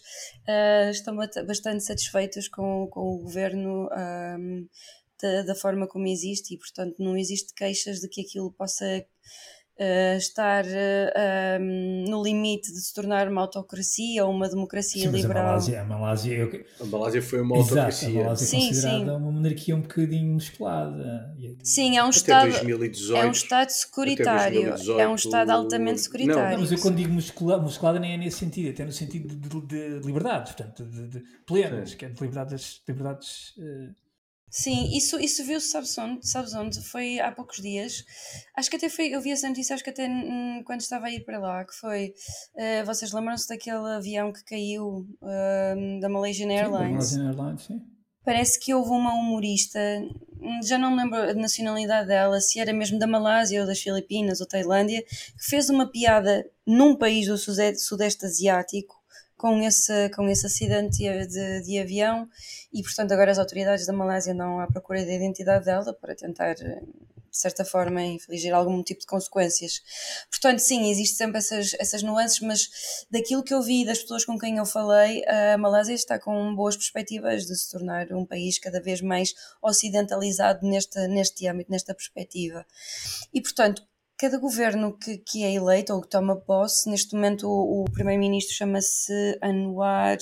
Speaker 4: uh, estão bastante satisfeitas com, com o governo um, da, da, forma como existe e, portanto, não existe queixas de que aquilo possa uh, estar uh, um, no limite de se tornar uma autocracia ou uma democracia sim, liberal.
Speaker 2: A Malásia, a, Malásia,
Speaker 3: eu... a Malásia foi uma Exato, autocracia.
Speaker 2: A Malásia é sim, considerada sim. uma monarquia um bocadinho musculada.
Speaker 4: Sim, é um Estado. 2018, é um Estado securitário. 2018, é um Estado altamente securitário.
Speaker 2: Não, mas eu quando digo musculada, musculada nem é nesse sentido, até no sentido de, de, de liberdades, portanto, de, de plenas, que é de liberdades. liberdades uh,
Speaker 4: Sim, isso, isso viu-se, sabes onde? Sabes onde? Foi há poucos dias. Acho que até foi, eu vi essa notícia, acho que até hum, quando estava a ir para lá, que foi, uh, vocês lembram-se daquele avião que caiu uh, da Malaysian Airlines?
Speaker 2: Sim, da Malaysian Airlines, sim.
Speaker 4: Parece que houve uma humorista, hum, já não me lembro a nacionalidade dela, se era mesmo da Malásia ou das Filipinas ou Tailândia, que fez uma piada num país do Sudeste Asiático com esse, com esse acidente de, de avião e, portanto, agora as autoridades da Malásia andam à procura da identidade dela para tentar, de certa forma, infligir algum tipo de consequências. Portanto, sim, existem sempre essas, essas nuances, mas daquilo que eu vi das pessoas com quem eu falei, a Malásia está com boas perspectivas de se tornar um país cada vez mais ocidentalizado neste, neste âmbito, nesta perspectiva. E, portanto, cada governo que, que é eleito ou que toma posse, neste momento o, o primeiro-ministro chama-se Anwar,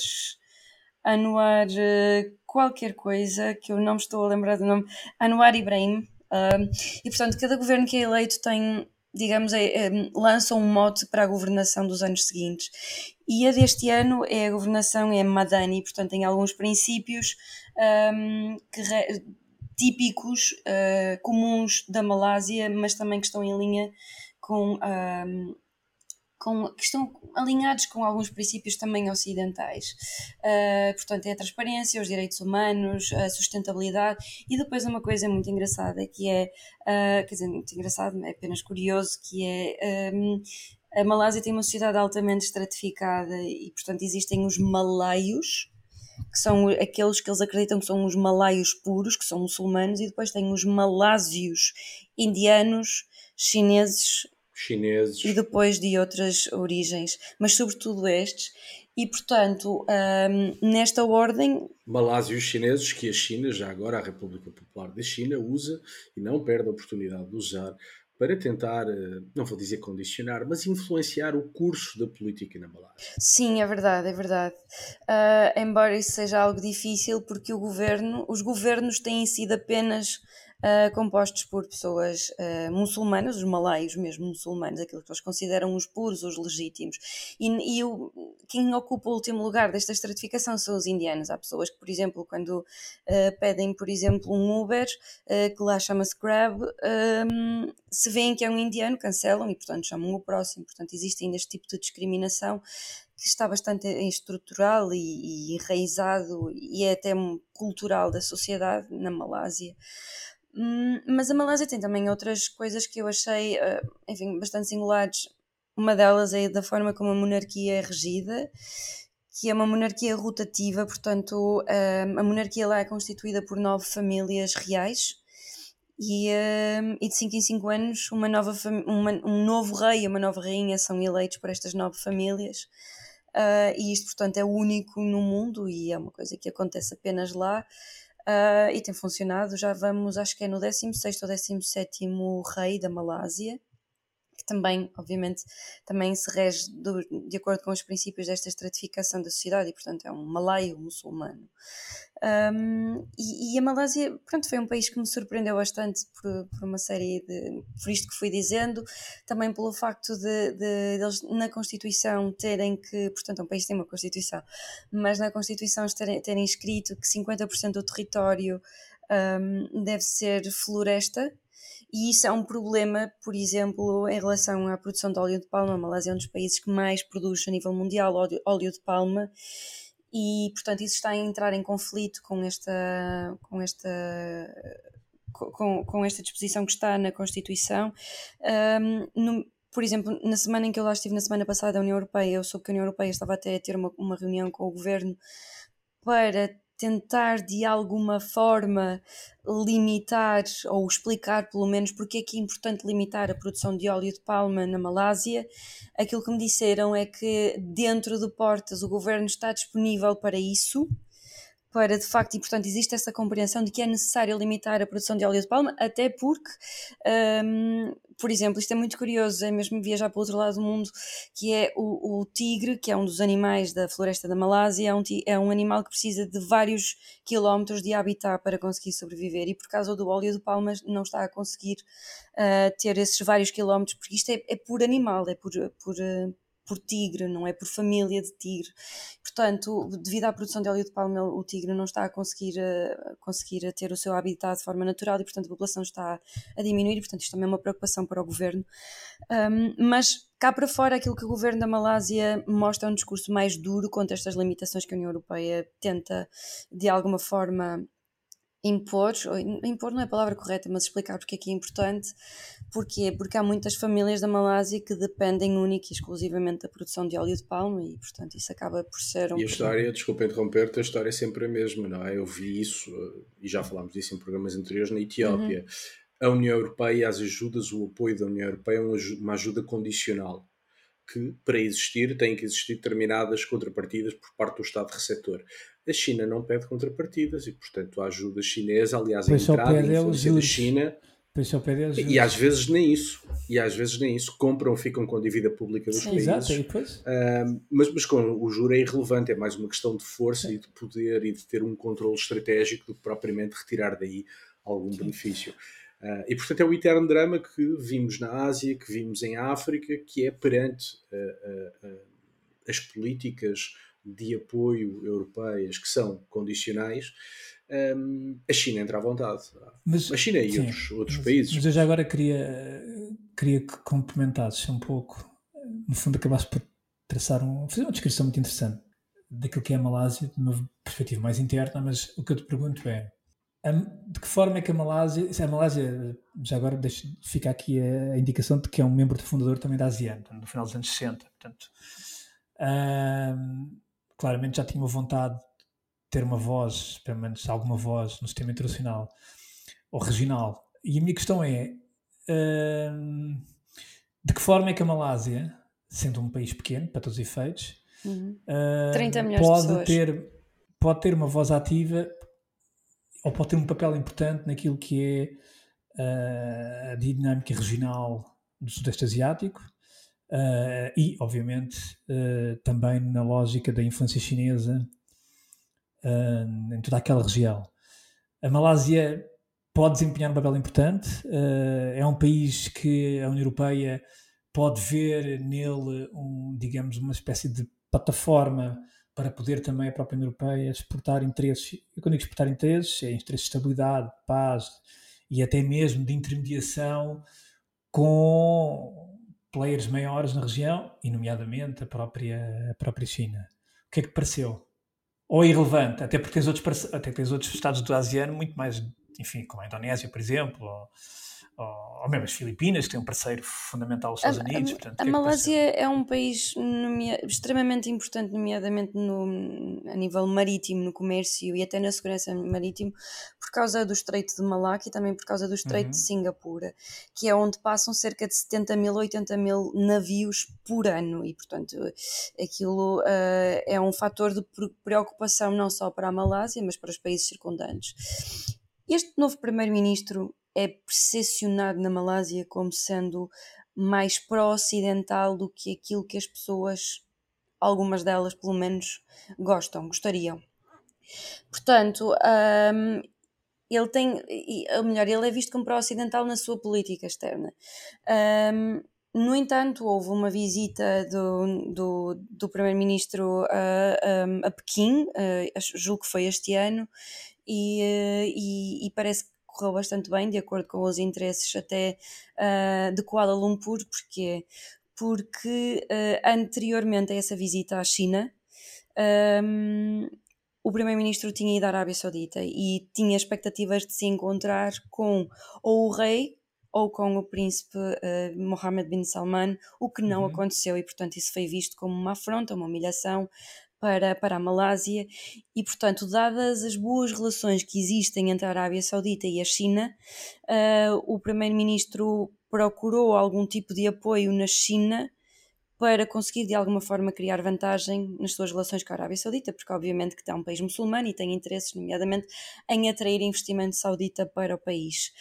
Speaker 4: Anwar eh, qualquer coisa, que eu não me estou a lembrar do nome, Anwar Ibrahim, uh, e portanto cada governo que é eleito tem, digamos, é, é, lança um mote para a governação dos anos seguintes. E a deste ano é a governação é Madani, portanto tem alguns princípios um, que re, típicos, uh, comuns da Malásia, mas também que estão em linha com, com que estão alinhados com alguns princípios também ocidentais. Uh, portanto, é a transparência, os direitos humanos, a sustentabilidade e depois uma coisa muito engraçada que é, uh, quer dizer, muito engraçado, é apenas curioso, que é um, a Malásia tem uma sociedade altamente estratificada e, portanto, existem os malaios, que são aqueles que eles acreditam que são os malaios puros, que são muçulmanos, e depois tem os malásios indianos, chineses,
Speaker 3: chineses
Speaker 4: e depois de outras origens, mas sobretudo estes. E portanto, um, nesta ordem.
Speaker 3: Malásia e os chineses, que a China, já agora a República Popular da China, usa e não perde a oportunidade de usar para tentar, eh, não vou dizer condicionar, mas influenciar o curso da política na Malásia.
Speaker 4: Sim, é verdade, é verdade. Uh, embora isso seja algo difícil, porque o governo, os governos têm sido apenas uh, compostos por pessoas uh, muçulmanas, os malaios mesmo muçulmanos, aquilo que eles consideram os puros, os legítimos. E, e o, quem ocupa o último lugar desta estratificação são os indianos. Há pessoas que, por exemplo, quando uh, pedem, por exemplo, um Uber, que lá chama-se Grab, um, se veem que é um indiano, cancelam e, portanto, chamam o próximo. Portanto, existe ainda este tipo de discriminação que está bastante estrutural e, e enraizado e é até cultural da sociedade na Malásia. Hum, mas a Malásia tem também outras coisas que eu achei, eh, enfim, bastante singulares. Uma delas é da forma como a monarquia é regida, que é uma monarquia rotativa, portanto, eh, a monarquia lá é constituída por nove famílias reais. E, eh, e de 5 em 5 anos, uma nova uma, um novo rei e uma nova rainha são eleitos por estas nove famílias. Uh, e isto, portanto, é único no mundo e é uma coisa que acontece apenas lá. Uh, e tem funcionado. Já vamos, acho que é no 16 ou 17 rei da Malásia, que também, obviamente, também se rege do, de acordo com os princípios desta estratificação da sociedade e, portanto, é um malaio muçulmano. Um, e, e, a Malásia, pronto, foi um país que me surpreendeu bastante por, por, uma série de. por isto que fui dizendo, também pelo facto de, de, de eles na Constituição terem que. portanto, é um país que tem uma Constituição, mas na Constituição terem, terem escrito que 50% do território um, deve ser floresta. E isso é um problema, por exemplo, em relação à produção de óleo de palma. A Malásia é um dos países que mais produz a nível mundial óleo, de palma e portanto isso está a entrar em conflito com esta com esta com, com esta disposição que está na Constituição um, no, por exemplo, na semana em que eu lá estive, na semana passada, a União Europeia, eu soube que a União Europeia estava até a ter uma, uma reunião com o governo para tentar de alguma forma limitar ou explicar pelo menos porque é que é importante limitar a produção de óleo de palma na Malásia. Aquilo que me disseram é que dentro de portas o governo está disponível para isso, para de facto, e portanto existe essa compreensão de que é necessário limitar a produção de óleo de palma, até porque um, por exemplo, isto é muito curioso, é mesmo viajar para o outro lado do mundo, que é o, o tigre, que é um dos animais da floresta da Malásia, é um, é um animal que precisa de vários quilómetros de habitat para conseguir sobreviver. E por causa do óleo de palmas não está a conseguir uh, ter esses vários quilómetros, porque isto é, é por animal, é por, por, uh, por tigre, não é por família de tigre. Portanto, devido à produção de óleo de palma, o tigre não está a conseguir, a, conseguir ter o seu habitat de forma natural e, portanto, a população está a diminuir. Portanto, isto também é uma preocupação para o governo. Um, mas cá para fora, aquilo que o governo da Malásia mostra é um discurso mais duro contra estas limitações que a União Europeia tenta, de alguma forma, impor, impor não é a palavra correta, mas explicar porque é que é importante. Porquê? Porque há muitas famílias da Malásia que dependem única e exclusivamente da produção de óleo de palma e, portanto, isso acaba por ser um.
Speaker 3: E a história, desculpa interromper-te, a história é sempre a mesma, não é? Eu vi isso, e já falámos disso em programas anteriores, na Etiópia. Uhum. A União Europeia, as ajudas, o apoio da União Europeia é uma ajuda condicional que, para existir, têm que existir determinadas contrapartidas por parte do Estado receptor. A China não pede contrapartidas e, portanto, a ajuda chinesa, aliás, a entrada e influência da China. E às vezes nem isso. E às vezes nem isso. Compram, ficam com a dívida pública dos Sim, países. Exato, depois? Uh, mas, mas com o juro é irrelevante, é mais uma questão de força Sim. e de poder e de ter um controle estratégico do que propriamente retirar daí algum Sim. benefício. Uh, e portanto é o eterno drama que vimos na Ásia, que vimos em África, que é perante uh, as políticas de apoio europeias que são condicionais, um, a China entra à vontade. Mas, a China e sim, outros, outros
Speaker 2: mas,
Speaker 3: países.
Speaker 2: Mas eu já agora queria, queria que complementasses um pouco, no fundo acabaste por traçar um, fazer uma descrição muito interessante daquilo que é a Malásia, de uma perspectiva mais interna, mas o que eu te pergunto é de que forma é que a Malásia, a Malásia, já agora deixa, fica aqui a, indicação de que é um membro fundador também da ASEAN, no final dos anos 60, portanto, claramente já tinha uma vontade de ter uma voz, pelo menos alguma voz no sistema internacional ou regional. E a minha questão é: de que forma é que a Malásia, sendo um país pequeno, para todos os efeitos,
Speaker 4: Uhum.
Speaker 2: uh,
Speaker 4: 30 milhões de
Speaker 2: pode ter, pode ter uma voz ativa ou pode ter um papel importante naquilo que é uh, a dinâmica regional do Sudeste Asiático uh, e, obviamente, uh, também na lógica da influência chinesa em toda aquela região. A Malásia pode desempenhar um papel importante, é um país que a União Europeia pode ver nele, um, digamos, uma espécie de plataforma para poder também a própria União Europeia exportar interesses, eu quando digo exportar interesses, é interesses de estabilidade, de paz e até mesmo de intermediação com players maiores na região, e nomeadamente a própria, a própria China. O que é que pareceu? Ou é irrelevante, até porque tens outros, até tens outros estados do ASEAN muito mais, enfim, como a Indonésia, por exemplo, ou, ou, mesmo as Filipinas, que tem um parceiro fundamental, os Estados
Speaker 4: a,
Speaker 2: Unidos.
Speaker 4: A,
Speaker 2: portanto,
Speaker 4: a
Speaker 2: que
Speaker 4: Malásia é, é um país nomea, extremamente importante, nomeadamente no, a nível marítimo, no comércio e até na segurança marítima, por causa do Estreito de Malaca e também por causa do Estreito uhum. de Singapura, que é onde passam cerca de 70 mil, 80 mil navios por ano e, portanto, aquilo uh, é um fator de preocupação não só para a Malásia, mas para os países circundantes. Este novo primeiro-ministro é percepcionado na Malásia como sendo mais pró-ocidental do que aquilo que as pessoas, algumas delas pelo menos, gostam, gostariam. Portanto, um, ele tem, ou melhor, ele é visto como pró-ocidental na sua política externa. Um, no entanto, houve uma visita do, do, do primeiro-ministro a, a, a Pequim, uh, julgo que foi este ano, e, uh, e, e parece que correu bastante bem, de acordo com os interesses até uh, de Kuala Lumpur, porque porque uh, anteriormente a essa visita à China, um, o primeiro-ministro tinha ido à Arábia Saudita e tinha expectativas de se encontrar com ou o rei ou com o príncipe uh, Mohammed bin Salman, o que não uhum. aconteceu. E, portanto, isso foi visto como uma afronta, uma humilhação para, para a Malásia e, portanto, dadas as boas relações que existem entre a Arábia Saudita e a China, uh, o primeiro-ministro procurou algum tipo de apoio na China para conseguir de alguma forma criar vantagem nas suas relações com a Arábia Saudita, porque obviamente que é um país muçulmano e tem interesses, nomeadamente, em atrair investimento saudita para o país.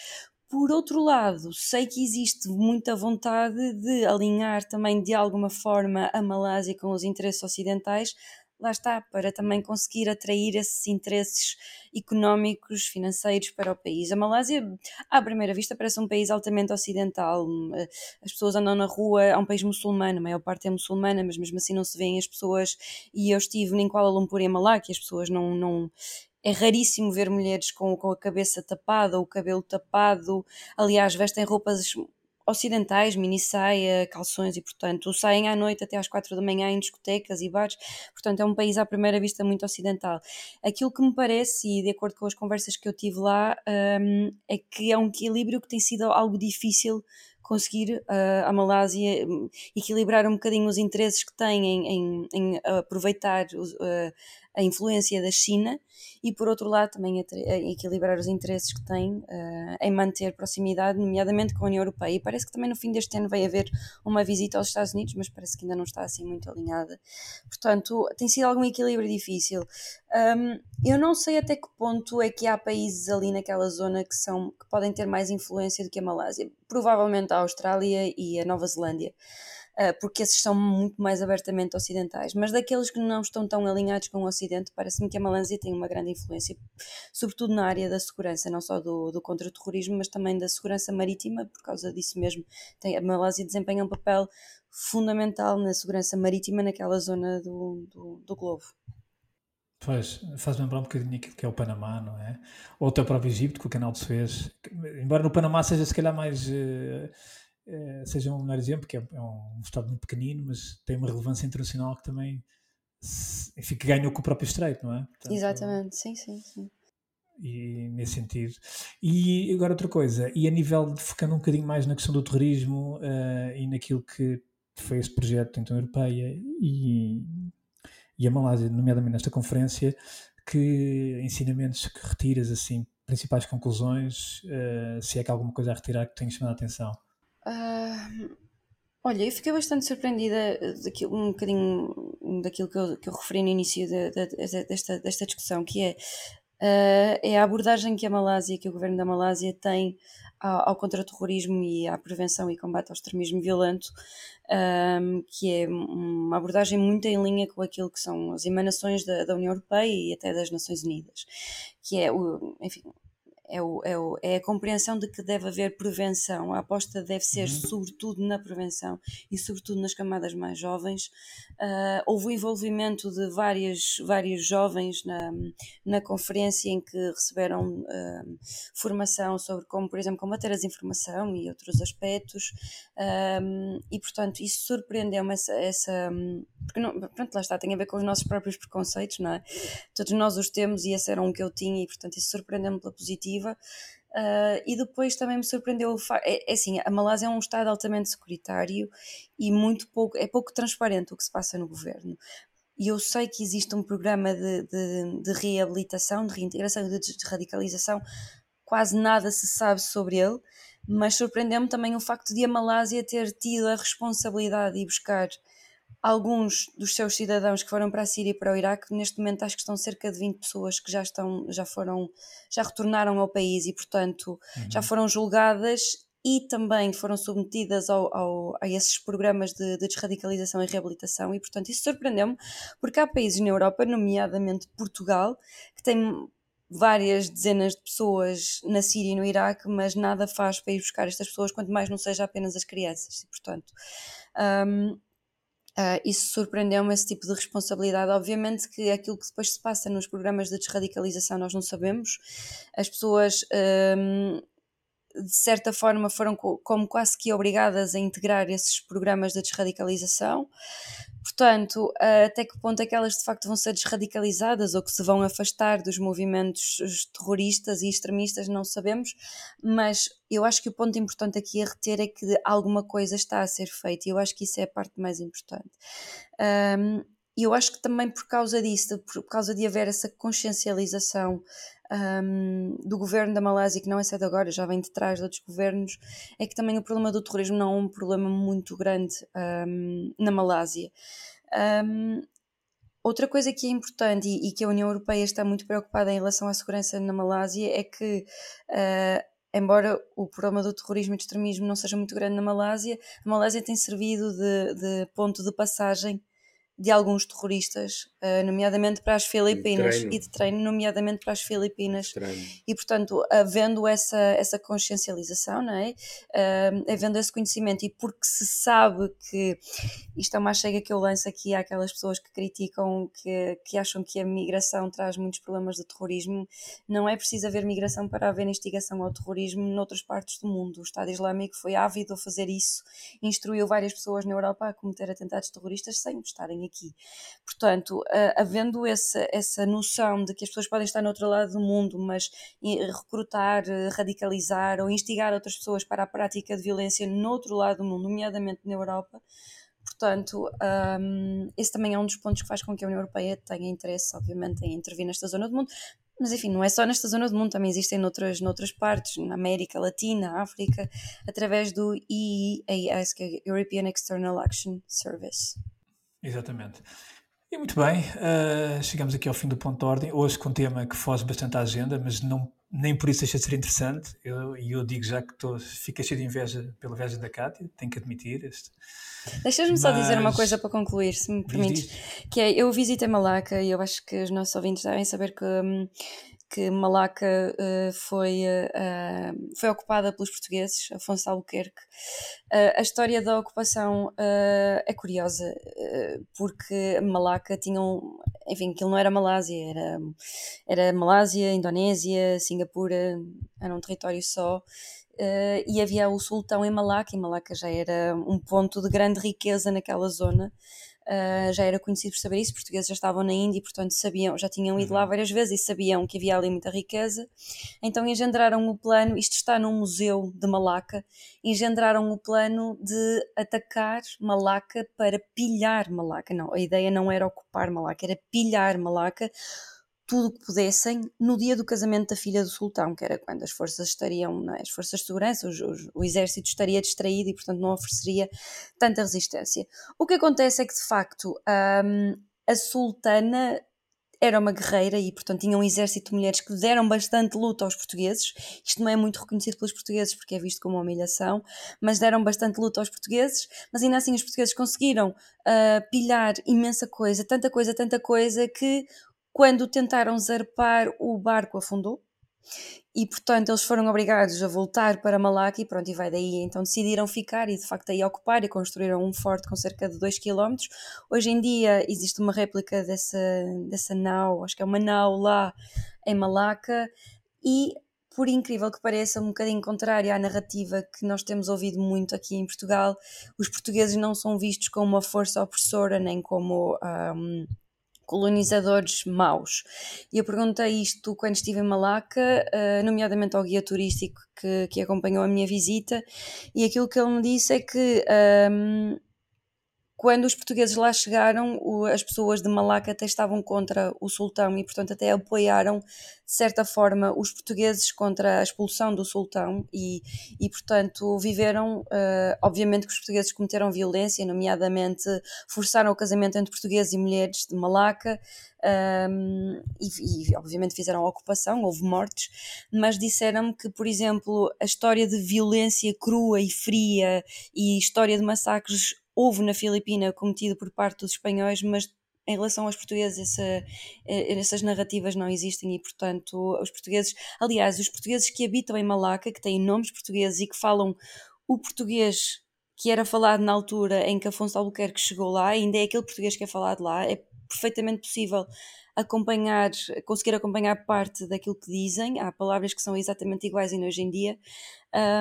Speaker 4: Por outro lado, sei que existe muita vontade de alinhar também de alguma forma a Malásia com os interesses ocidentais, lá está, para também conseguir atrair esses interesses económicos, financeiros para o país. A Malásia, à primeira vista, parece um país altamente ocidental. As pessoas andam na rua, é um país muçulmano, a maior parte é muçulmana, mas mesmo assim não se vêem as pessoas. E eu estive em Kuala Lumpur e em Malaque, as pessoas não, não é raríssimo ver mulheres com, com a cabeça tapada o cabelo tapado. Aliás, vestem roupas ocidentais, mini saia, calções e, portanto, saem à noite até às quatro da manhã em discotecas e bares, portanto, é um país à primeira vista muito ocidental. Aquilo que me parece, e de acordo com as conversas que eu tive lá, um, é que é um equilíbrio que tem sido algo difícil conseguir uh, a Malásia hum, equilibrar um bocadinho os interesses que tem em, em, em aproveitar uh, a influência da China e, por outro lado, também equilibrar os interesses que tem uh, em manter proximidade, nomeadamente com a União Europeia. E parece que também no fim deste ano vai haver uma visita aos Estados Unidos, mas parece que ainda não está assim muito alinhada. Portanto, tem sido algum equilíbrio difícil. Um, eu não sei até que ponto é que há países ali naquela zona que, são, que podem ter mais influência do que a Malásia. Provavelmente a Austrália e a Nova Zelândia. Ah, porque esses são muito mais abertamente ocidentais. Mas daqueles que não estão tão alinhados com o Ocidente, parece-me que a Malásia tem uma grande influência, sobretudo na área da segurança, não só do, do contra-terrorismo, mas também da segurança marítima, por causa disso mesmo. Tem, a Malásia desempenha um papel fundamental na segurança marítima naquela zona do, do, do globo.
Speaker 2: Pois, faz lembrar um bocadinho aquilo que é o Panamá, não é? Ou até o próprio Egito, com o canal de Suez. Embora no Panamá seja se calhar mais. Uh eh, seja um melhor exemplo, que é, é, um Estado muito pequenino, mas tem uma relevância internacional que também enfim, que ganhou com o próprio Estreito, não é?
Speaker 4: Portanto, Exatamente, sim, sim, sim.
Speaker 2: E nesse sentido. E agora outra coisa, e a nível de focando um bocadinho mais na questão do terrorismo uh, e naquilo que foi esse projeto então europeia e, e a Malásia, nomeadamente nesta conferência, que ensinamentos que retiras assim, principais conclusões, uh, se é que há alguma coisa a retirar que tenhas chamado a atenção?
Speaker 4: Uh, Olha, eu fiquei bastante surpreendida daquilo, um bocadinho daquilo que eu, que eu referi no início de, de, de, desta, desta discussão, que é, uh, é a abordagem que a Malásia, que o governo da Malásia tem ao, ao contra-terrorismo e à prevenção e combate ao extremismo violento, um, ehm, que é uma abordagem muito em linha com aquilo que são as emanações da, da União Europeia e até das Nações Unidas, que é, o, enfim, é, o, é, o, é, a compreensão de que deve haver prevenção. A aposta deve ser uhum. sobretudo na prevenção e sobretudo nas camadas mais jovens. Uh, houve o envolvimento de várias, vários jovens na, na conferência em que receberam uh, formação sobre como, por exemplo, combater a desinformação e outros aspectos. Um, e, portanto, isso surpreendeu-me essa, essa porque não, pronto, lá está, tem a ver com os nossos próprios preconceitos, não é? Todos nós os temos e esse era um que eu tinha e portanto isso surpreendeu-me pela positiva. Uh, e depois também me surpreendeu é, é, assim, a Malásia é um estado altamente securitário e muito pouco, é pouco transparente o que se passa no governo. E eu sei que existe um programa de, de, de reabilitação, de reintegração e de radicalização, quase nada se sabe sobre ele, mas surpreendeu-me também o facto de a Malásia ter tido a responsabilidade de buscar alguns dos seus cidadãos que foram para a Síria e para o Iraque, neste momento acho que estão cerca de 20 pessoas que já estão, já foram, já retornaram ao país e, portanto, uhum. já foram julgadas e também foram submetidas ao, ao, a esses programas de, de, desradicalização e reabilitação, e portanto isso surpreendeu-me, porque há países na Europa, nomeadamente Portugal, que tem várias dezenas de pessoas na Síria e no Iraque, mas nada faz para ir buscar estas pessoas, quanto mais não seja apenas as crianças, e portanto. Um, Uh, isso surpreendeu-me, esse tipo de responsabilidade. Obviamente que aquilo que depois se passa nos programas de desradicalização nós não sabemos. As pessoas, um, de certa forma, foram como quase que obrigadas a integrar esses programas de desradicalização. Portanto, até que ponto é que elas de facto vão ser desradicalizadas ou que se vão afastar dos movimentos terroristas e extremistas, não sabemos, mas eu acho que o ponto importante aqui a reter é que alguma coisa está a ser feita e eu acho que isso é a parte mais importante. Um, e eu acho que também por causa disso, por causa de haver essa consciencialização um, do governo da Malásia, que não é só de agora, já vem de trás de outros governos, é que também o problema do terrorismo não é um problema muito grande um, na Malásia. Um, outra coisa que é importante e, e, que a União Europeia está muito preocupada em relação à segurança na Malásia é que. Uh, embora o problema do terrorismo e do extremismo não seja muito grande na Malásia, a Malásia tem servido de, de ponto de passagem de alguns terroristas, uh, nomeadamente para as Filipinas, e de treino, nomeadamente para as Filipinas. E, portanto, havendo essa, essa consciencialização, não é? Uh, havendo esse conhecimento, e porque se sabe que isto é uma chega que eu lanço aqui àquelas pessoas que criticam, que, que acham que a migração traz muitos problemas de terrorismo, não é preciso haver migração para haver investigação ao terrorismo noutras partes do mundo. O Estado Islâmico foi ávido a fazer isso, instruiu várias pessoas na Europa a cometer atentados terroristas sem estarem aqui. Portanto, havendo essa, essa noção de que as pessoas podem estar no outro lado do mundo, mas recrutar, eh, radicalizar ou instigar outras pessoas para a prática de violência no outro lado do mundo, nomeadamente na Europa, Portanto, um, esse também é um dos pontos que faz com que a União Europeia tenha interesse, obviamente, em intervir nesta zona do mundo. Mas enfim, não é só nesta zona do mundo, também existem noutras, noutras partes, na América Latina, África, através do EEAS, que é European External Action Service.
Speaker 2: Exatamente. E muito bem, uh, chegamos aqui ao fim do ponto de ordem, hoje com um tema que foge bastante à agenda, mas não, nem por isso deixa de ser interessante. E eu, eu, digo já que estou, fica cheio de inveja pela inveja da Cátia, tenho que admitir.
Speaker 4: Deixas-me mas... só dizer uma coisa para concluir, se me permites. Que é, eu visitei Malaca e eu acho que os nossos ouvintes devem saber que. Hum, que Malaca uh, foi, uh, foi ocupada pelos portugueses, Afonso Albuquerque. Uh, a história da ocupação é curiosa, porque Malaca tinha um, enfim, aquilo não era Malásia, era, era Malásia, Indonésia, Singapura, era um território só. e havia o sultão em Malaca, e Malaca já era um ponto de grande riqueza naquela zona uh, já era conhecido por saber isso, os portugueses já estavam na Índia e, portanto, sabiam, já tinham ido lá uhum. várias vezes e sabiam que havia ali muita riqueza. Então engendraram o plano, isto está num museu de Malaca, engendraram o plano de atacar Malaca para pilhar Malaca. Não, a ideia não era ocupar Malaca, era pilhar Malaca tudo o que pudessem no dia do casamento da filha do sultão, que era quando as forças estariam, é? as forças de segurança, os, os, o exército estaria distraído e, portanto, não ofereceria tanta resistência. O que acontece é que, de facto, um, a sultana era uma guerreira e, portanto, tinha um exército de mulheres que deram bastante luta aos portugueses. Isto não é muito reconhecido pelos portugueses porque é visto como uma humilhação, mas deram bastante luta aos portugueses. Mas ainda assim, os portugueses conseguiram uh, pilhar imensa coisa, tanta coisa, tanta coisa, que quando tentaram zarpar, o barco afundou e portanto eles foram obrigados a voltar para Malaca e pronto, e vai daí, então decidiram ficar e de facto aí ocupar e construíram um forte com cerca de 2 km. Hoje em dia existe uma réplica dessa, dessa nau, acho que é uma nau lá em Malaca e por incrível que pareça, um bocadinho contrária à narrativa que nós temos ouvido muito aqui em Portugal, os portugueses não são vistos como uma força opressora nem como um, colonizadores maus. E eu perguntei isto quando estive em Malaca, uh, nomeadamente ao guia turístico que, que acompanhou a minha visita, e aquilo que ele me disse é que um, quando os portugueses lá chegaram, as pessoas de Malaca até estavam contra o sultão e, portanto, até apoiaram, de certa forma, os portugueses contra a expulsão do sultão e, e portanto, viveram. Uh, obviamente que os portugueses cometeram violência, nomeadamente forçaram o casamento entre portugueses e mulheres de Malaca. Um, e, e, obviamente fizeram a ocupação, houve mortes, mas disseram-me que, por exemplo, a história de violência crua e fria e história de massacres houve na Filipina cometido por parte dos espanhóis, mas em relação aos portugueses essa, eh, essas narrativas não existem e portanto os portugueses, aliás os portugueses que habitam em Malaca, que têm nomes portugueses e que falam o português que era falado na altura em que Afonso Albuquerque chegou lá, ainda é aquele português que é falado lá, é perfeitamente possível acompanhar, conseguir acompanhar parte daquilo que dizem. Há palavras que são exatamente iguais ainda hoje em dia.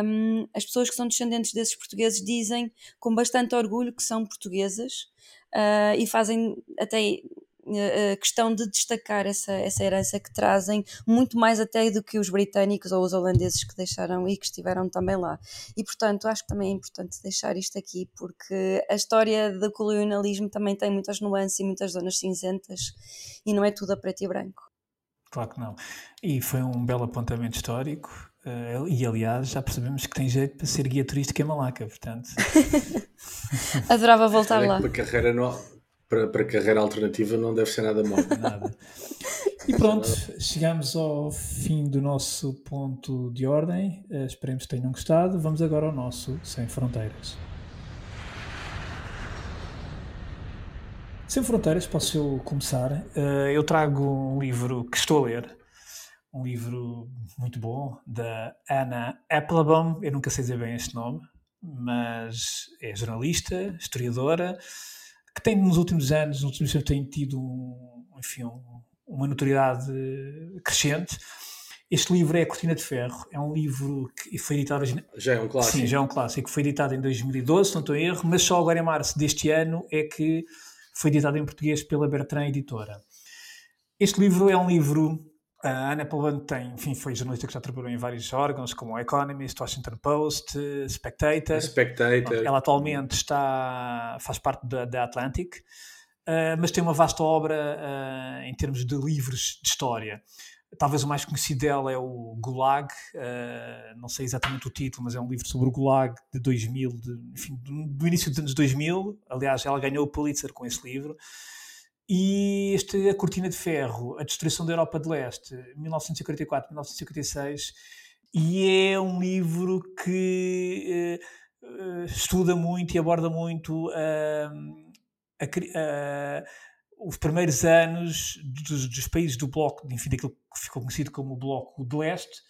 Speaker 4: Um, as pessoas que são descendentes desses portugueses dizem com bastante orgulho que são portuguesas uh, e fazem até a questão de destacar essa, essa herança que trazem, muito mais até do que os britânicos ou os holandeses que deixaram e que estiveram também lá. E portanto, acho que também é importante deixar isto aqui, porque a história do colonialismo também tem muitas nuances e muitas zonas cinzentas e não é tudo a preto e branco.
Speaker 2: Claro que não. E foi um belo apontamento histórico. Uh, e aliás, já percebemos que tem jeito para ser guia turístico em Malaca, portanto.
Speaker 4: Adorava voltar lá.
Speaker 3: Para carreira no, para, para carreira alternativa não deve ser nada mal.
Speaker 2: Nada. E pronto, chegamos ao fim do nosso ponto de ordem. Uh, esperemos que tenham gostado. Vamos agora ao nosso Sem Fronteiras. Sem Fronteiras, posso eu começar? Uh, eu trago um livro que estou a ler, um livro muito bom, da Anna Applebaum. Eu nunca sei dizer bem este nome, mas é jornalista, historiadora que tem nos últimos anos, nos últimos anos, tem tido um, enfim, um, uma notoriedade crescente. Este livro é A Cortina de Ferro, é um livro que foi editado...
Speaker 3: Já é um clássico.
Speaker 2: Sim, já é um clássico, foi editado em 2012, se não estou em erro, mas só agora em março deste ano é que foi editado em português pela Bertrand Editora. Este livro é um livro a Ana Paulano tem, enfim, foi jornalista que já trabalhou em vários órgãos, como o Economist, Washington Post, Spectator.
Speaker 3: Spectator.
Speaker 2: Ela atualmente está, faz parte da, da Atlantic, uh, mas tem uma vasta obra uh, em termos de livros de história. Talvez o mais conhecido dela é o Gulag, uh, não sei exatamente o título, mas é um livro sobre o Gulag de 2000, de, enfim, do, do início dos anos 2000. Aliás, ela ganhou o Pulitzer com esse livro. E este, a Cortina de Ferro, a destruição da Europa de Leste, 1944-1956, e é um livro que uh, estuda muito e aborda muito uh, a, uh, os primeiros anos dos, dos, países do Bloco, enfim, daquilo que ficou conhecido como o Bloco de Leste,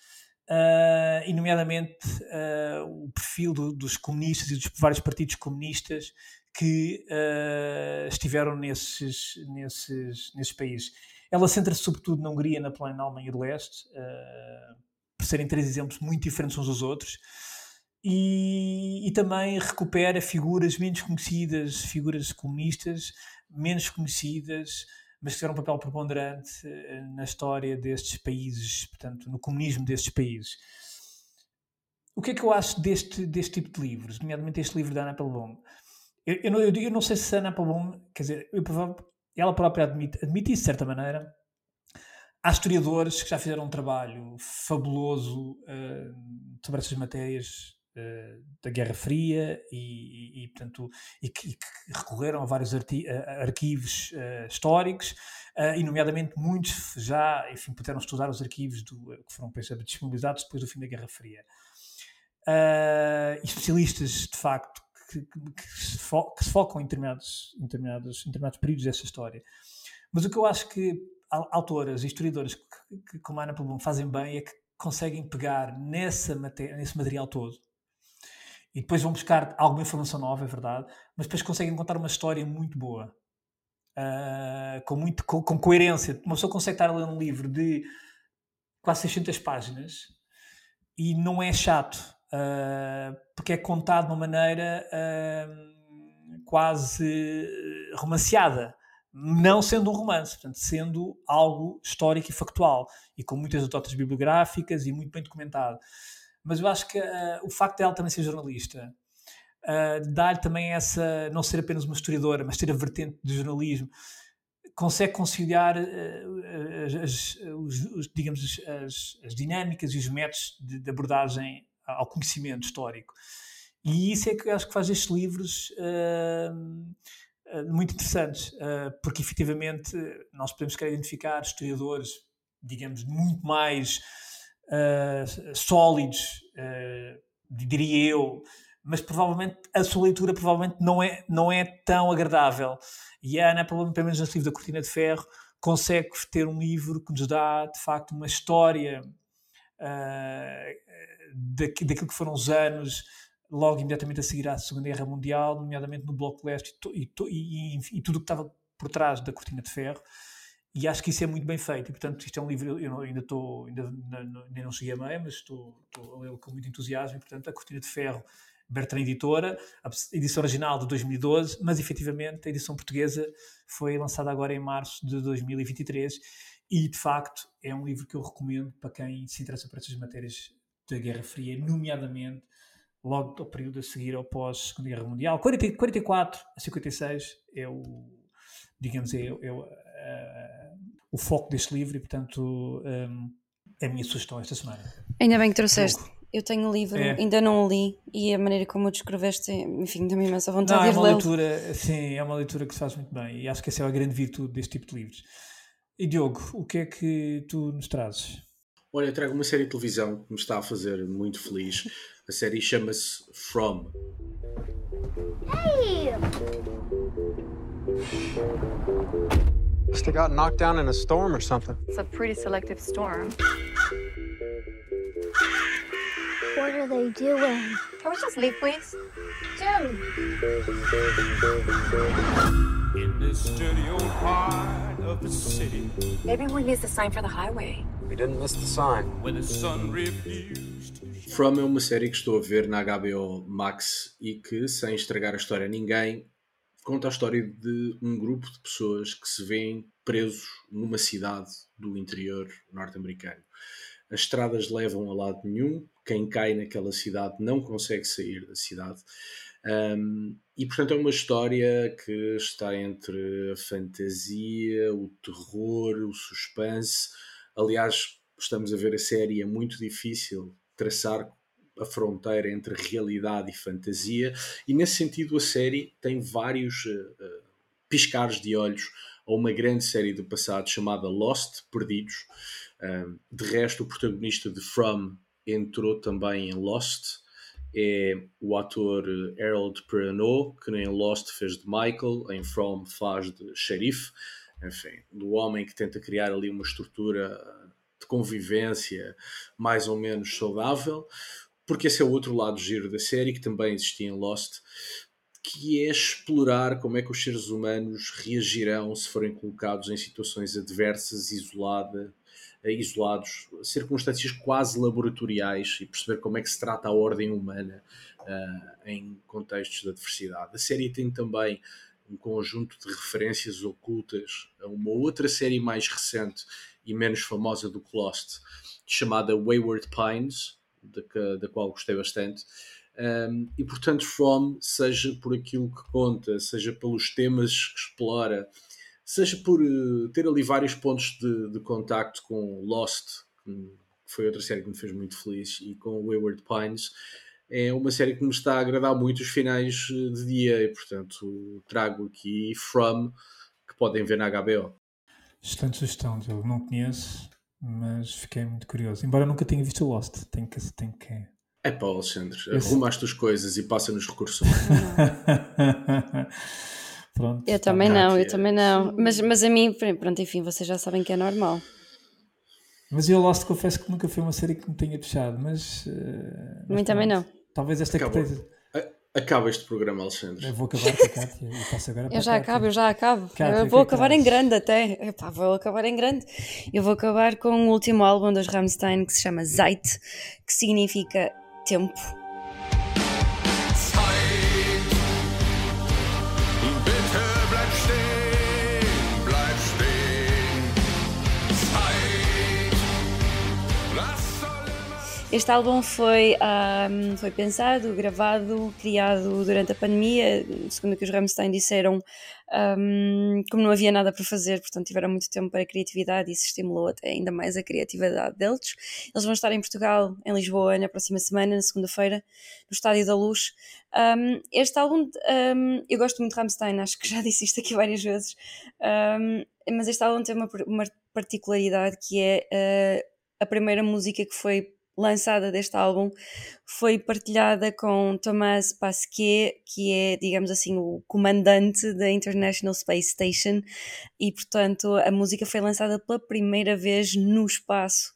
Speaker 2: Uh, e nomeadamente uh, o perfil do, dos comunistas e dos vários partidos comunistas que uh, estiveram nesses, nesses, nesses países. Ela centra-se sobretudo na Hungria, na Polónia, na Alemanha do Leste, uh, por serem três exemplos muito diferentes uns dos outros, e, e, também recupera figuras menos conhecidas, figuras comunistas menos conhecidas, mas que tiveram um papel preponderante uh, na história destes países, portanto, no comunismo destes países. O que é que eu acho deste, deste tipo de livros, nomeadamente este livro da Ana Applebaum? Eu, eu, não, eu, eu, não sei se a Ana Palom, quer dizer, eu, ela própria admite, admite isso de certa maneira, há historiadores que já fizeram um trabalho fabuloso uh, sobre essas matérias uh, da Guerra Fria e, e, e portanto, e que, e que, recorreram a vários arquivos uh, históricos, e nomeadamente muitos já enfim, puderam estudar os arquivos do, que foram disponibilizados depois do fim da Guerra Fria. especialistas, de facto, que, que, se, fo que se focam em determinados, em, determinados, em determinados períodos dessa história. Mas o que eu acho que autoras e historiadores que, como a Ana Plumon fazem bem é que conseguem pegar nessa nesse material todo e depois vão buscar alguma informação nova, é verdade, mas depois conseguem contar uma história muito boa, uh, com, muito, com, com, coerência. Uma pessoa consegue estar a ler um livro de quase 600 páginas e não é chato, uh, porque é contado de uma maneira uh, quase romanceada não sendo um romance, portanto, sendo algo histórico e factual, e com muitas notas bibliográficas e muito bem documentado. Mas eu acho que uh, o facto de ela também ser jornalista uh, dá-lhe também essa, não ser apenas uma historiadora, mas ter a vertente de jornalismo, consegue conciliar uh, as, os, os, digamos, as, as, dinâmicas e os métodos de, de, abordagem ao conhecimento histórico. E isso é que acho que faz estes livros eh, muito interessantes, uh, porque efetivamente nós podemos querer identificar historiadores, digamos, muito mais uh, sólidos, diria eu, mas provavelmente a sua leitura provavelmente não é, não é tão agradável. E a Ana, pelo menos nesse livro da Cortina de Ferro, consegue ter um livro que nos dá, de facto, uma história daquilo que foram os anos logo imediatamente a seguir à Segunda Guerra Mundial, nomeadamente no Bloco Leste e, e, e, e tudo o que estava por trás da cortina de ferro. E acho que isso é muito bem feito. E, portanto, isto é um livro, eu ainda estou, ainda, ainda não cheguei a meio, mas estou, estou a lê-lo com muito entusiasmo. E, portanto, a Cortina de Ferro, Bertrand Editora, a edição original de 2012, mas efetivamente a edição portuguesa foi lançada agora em março de 2023. E, de facto, é um livro que eu recomendo para quem se interessa por essas matérias da Guerra Fria, nomeadamente logo ao período a seguir ao pós-Segunda Guerra Mundial. 40, 44 a 56 é o, digamos, é, é o, uh, o foco deste livro e, portanto, um, é a minha sugestão esta semana.
Speaker 4: Ainda bem que trouxeste. Eu tenho o livro, é. ainda não o li e a maneira como o descreveste, enfim, dá-me imensa vontade não,
Speaker 2: de
Speaker 4: é uma
Speaker 2: leitura, Sim, é uma leitura que se faz muito bem e acho que essa é a grande virtude deste tipo de livros. E Diogo, o que é que tu nos trazes?
Speaker 3: Olha, eu trago uma série de televisão que me está a fazer muito feliz. A série chama-se From. Hey!
Speaker 5: Must have got knocked down in a storm or something.
Speaker 6: It's a pretty selective storm.
Speaker 7: What are they doing?
Speaker 6: Can we just leave, please? In this dirty old part of the city. Maybe we missed the sign for the highway.
Speaker 5: We didn't miss the sign.
Speaker 3: When the sun refused From é uma série que estou a ver na HBO Max e que, sem estragar a história a ninguém, conta a história de um grupo de pessoas que se veem presos numa cidade do interior norte-americano. As estradas levam a lado nenhum, quem cai naquela cidade não consegue sair da cidade. Um, e portanto é uma história que está entre a fantasia, o terror, o suspense. Aliás, estamos a ver a série, é muito difícil traçar a fronteira entre realidade e fantasia, e nesse sentido a série tem vários uh, piscares de olhos a uma grande série do passado chamada Lost, Perdidos. De resto, o protagonista de From entrou também em Lost, é o ator Harold Perrineau, que em Lost fez de Michael, em From faz de xerife, enfim, do homem que tenta criar ali uma estrutura de convivência mais ou menos saudável, porque esse é o outro lado giro da série que também existia em Lost, que é explorar como é que os seres humanos reagirão se forem colocados em situações adversas, isolada, isolados, circunstâncias quase laboratoriais e perceber como é que se trata a ordem humana uh, em contextos de adversidade. A série tem também um conjunto de referências ocultas a uma outra série mais recente e menos famosa do que Lost, chamada Wayward Pines, da, qual gostei bastante. Um, e portanto, From, seja por aquilo que conta, seja pelos temas que explora, seja por uh, ter ali vários pontos de, de contacto com Lost, que foi outra série que me fez muito feliz, e com Wayward Pines, é uma série que me está a agradar muito os finais de dia, e portanto trago aqui From, que podem ver na HBO.
Speaker 2: Excelente sugestão, eu não conheço, mas fiquei muito curioso. Embora nunca tenha visto Lost, tenho que. Tenho que...
Speaker 3: É para Alexandre, arruma as tuas coisas e passa nos recursos.
Speaker 4: Pronto, eu também não, eu também não. Mas, mas a mim, pronto, enfim, vocês já sabem que é normal.
Speaker 2: Mas eu Lost confesso que nunca foi uma série que me tenha puxado, mas. Uh,
Speaker 4: mim também não.
Speaker 2: Talvez esta Acabou. que
Speaker 3: Acaba este programa, Alexandre.
Speaker 2: Eu vou acabar com a Cátia e passo agora para
Speaker 4: Eu já acabo, eu já acabo. Cátia, eu vou acabar em grande até. Epá, vou acabar em grande. Eu vou acabar com o último álbum dos Rammstein que se chama Zeit, que significa tempo. Este álbum foi, um, foi pensado, gravado, criado durante a pandemia, segundo o que os Rammstein disseram, um, como não havia nada para fazer, portanto tiveram muito tempo para a criatividade e isso estimulou até ainda mais a criatividade deles. Eles vão estar em Portugal, em Lisboa, na próxima semana, na segunda-feira, no Estádio da Luz. Um, este álbum, eu gosto muito de Rammstein, acho que já disse isto aqui várias vezes, mas este álbum tem uma, uma particularidade que é uh, a primeira música que foi lançada deste álbum foi partilhada com Thomas Pasquier, que é, digamos assim, o comandante da International Space Station, e portanto a música foi lançada pela primeira vez no espaço.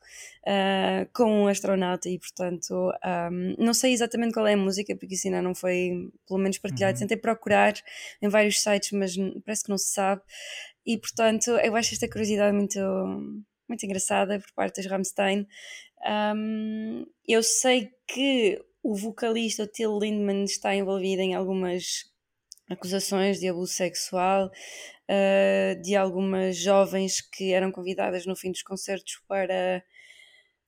Speaker 4: Uh, com um astronauta e portanto um, não sei exatamente qual é a música porque isso ainda não foi pelo menos partilhado uhum. tentei procurar em vários sites mas parece que não se sabe e portanto eu acho esta curiosidade muito muito engraçada por parte dos Rammstein um, eu sei que o vocalista Till Lindemann está envolvido em algumas acusações de abuso sexual uh, de algumas jovens que eram convidadas no fim dos concertos para,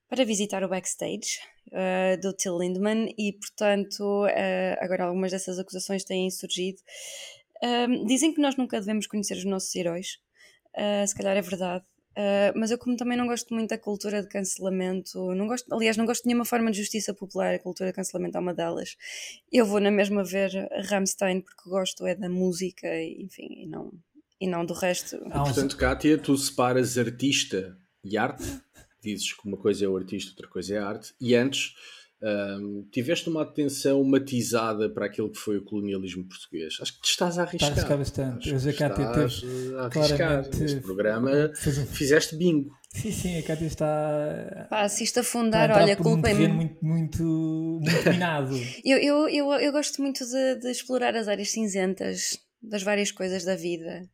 Speaker 4: para visitar o backstage uh, do Till Lindemann e, portanto, uh, agora algumas dessas acusações têm surgido. dizem que nós nunca devemos conhecer os nossos heróis. se calhar é verdade. Uh, mas eu, como também não gosto muito da cultura de cancelamento, não gosto, aliás, não gosto de nenhuma forma de justiça popular, a cultura de cancelamento é uma delas. Eu vou na mesma ver Rammstein porque gosto é da música, enfim, e não, e não do resto.
Speaker 3: Ah, portanto, Kátia, tu separas artista e arte, dizes que uma coisa é o artista, outra coisa é a arte, e antes um, tiveste uma atenção matizada para aquilo que foi o colonialismo português. Acho que te estás a arriscar.
Speaker 2: Está a arriscar bastante. Acho que estás
Speaker 3: a arriscar. Neste programa fizeste bingo.
Speaker 2: Sim, sim, a Cátia está.
Speaker 4: Pá, se isto afundar, olha, culpem-me.
Speaker 2: Um muito, muito, muito minado.
Speaker 4: eu, eu, eu, eu gosto muito de, de explorar as áreas cinzentas das várias coisas da vida.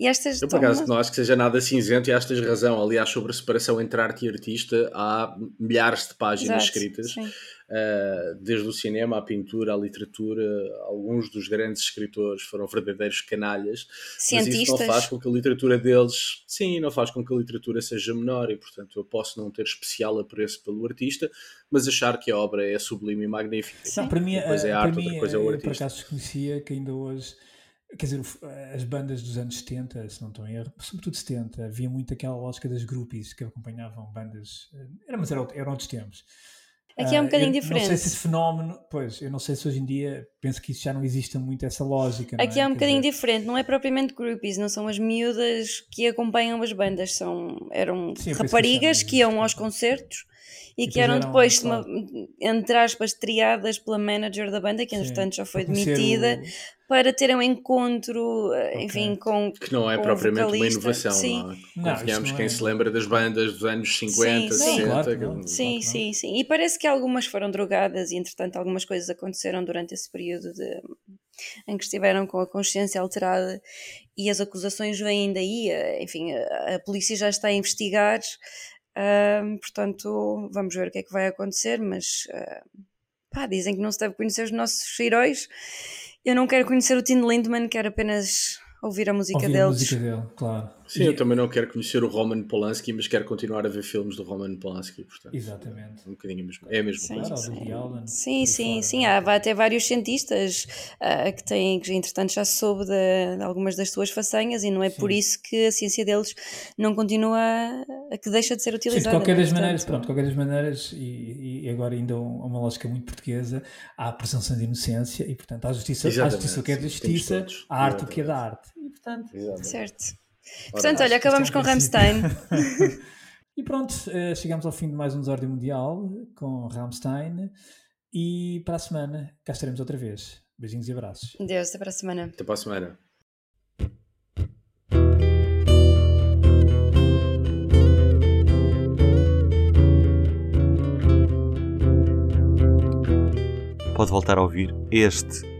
Speaker 4: E estas
Speaker 3: eu, por acaso, não acho que seja nada cinzento e acho que tens razão. Aliás, sobre a separação entre arte e artista, há milhares de páginas Exato, escritas, uh, desde o cinema à pintura, à literatura. Alguns dos grandes escritores foram verdadeiros canalhas, Cientistas. mas isso não faz com que a literatura deles, sim, não faz com que a literatura seja menor e, portanto, eu posso não ter especial apreço pelo artista, mas achar que a obra é sublime e magnífica.
Speaker 2: Sim. para mim, uma coisa é arte, outra coisa é o artista. Eu, por acaso, desconhecia que ainda hoje Quer dizer, as bandas dos anos 70, se não estou em erro, sobretudo 70, havia muito aquela lógica das groupies que acompanhavam bandas. Eh, era, mas eram, eram outros tempos.
Speaker 4: Aqui é um ah, bocadinho diferente.
Speaker 2: Não sei se esse fenómeno, pois, eu não sei se hoje em dia penso que isso já não existe muito essa lógica.
Speaker 4: Aqui
Speaker 2: é?
Speaker 4: é um Quer bocadinho dizer... diferente, não é propriamente groupies, não são as miúdas que acompanham as bandas, são, eram Sim, raparigas que, que iam aos concertos e, que eram depois, uma, entre aspas, triadas pela manager da banda, que entretanto já foi demitida. Para ter um encontro, eh, okay. enfim, com.
Speaker 3: Que não é
Speaker 4: com
Speaker 3: propriamente uma inovação, sim. não é? Confiamos quem é... se lembra das bandas dos anos 50, sim, 60. Claro,
Speaker 4: claro, sim, sim, sim. E parece que algumas foram drogadas e entretanto algumas coisas aconteceram durante esse período de em que estiveram com a consciência alterada e as acusações vêm daí, eh, enfim, a, a polícia já está a investigar Uh, portanto, vamos ver o que é que vai acontecer, mas uh, pá, dizem que não se deve conhecer os nossos heróis. Eu não quero conhecer o Tim Lindman, quero apenas ouvir a música
Speaker 2: ouvir
Speaker 4: deles.
Speaker 2: A música dele, claro.
Speaker 3: Sim, eu também não quero conhecer o Roman Polanski, mas quero continuar a ver filmes do Roman Polanski, portanto.
Speaker 2: Exatamente.
Speaker 3: Um bocadinho mesmo. É a mesma
Speaker 4: Sim,
Speaker 3: coisa.
Speaker 4: Sim, sim, sim.
Speaker 2: não é?
Speaker 4: Há até vários cientistas ah, que têm, que entretanto já soube de, de algumas das suas façanhas e não é por isso que a ciência deles não continua, a- que deixa de ser
Speaker 2: Sim,
Speaker 4: utilizada.
Speaker 2: de qualquer
Speaker 4: é?
Speaker 2: das maneiras,
Speaker 4: Portanto,
Speaker 2: pronto, de qualquer das maneiras, e, e agora ainda um- uma lógica muito portuguesa, há a presunção de inocência e, portanto, há a justiça, há a
Speaker 3: Exatamente,
Speaker 2: justiça o que é da
Speaker 3: temos
Speaker 2: justiça, a arte o que é da arte. E, portanto,
Speaker 4: Certo. Portanto, olha, acabamos
Speaker 2: é
Speaker 4: com Rammstein.
Speaker 2: e pronto, eh, chegamos ao fim de mais um Desordem Mundial com Rammstein e para a semana cá estaremos outra vez. Beijinhos e abraços.
Speaker 4: Deus, até para a semana.
Speaker 3: Até para a semana.
Speaker 1: Pode voltar a ouvir este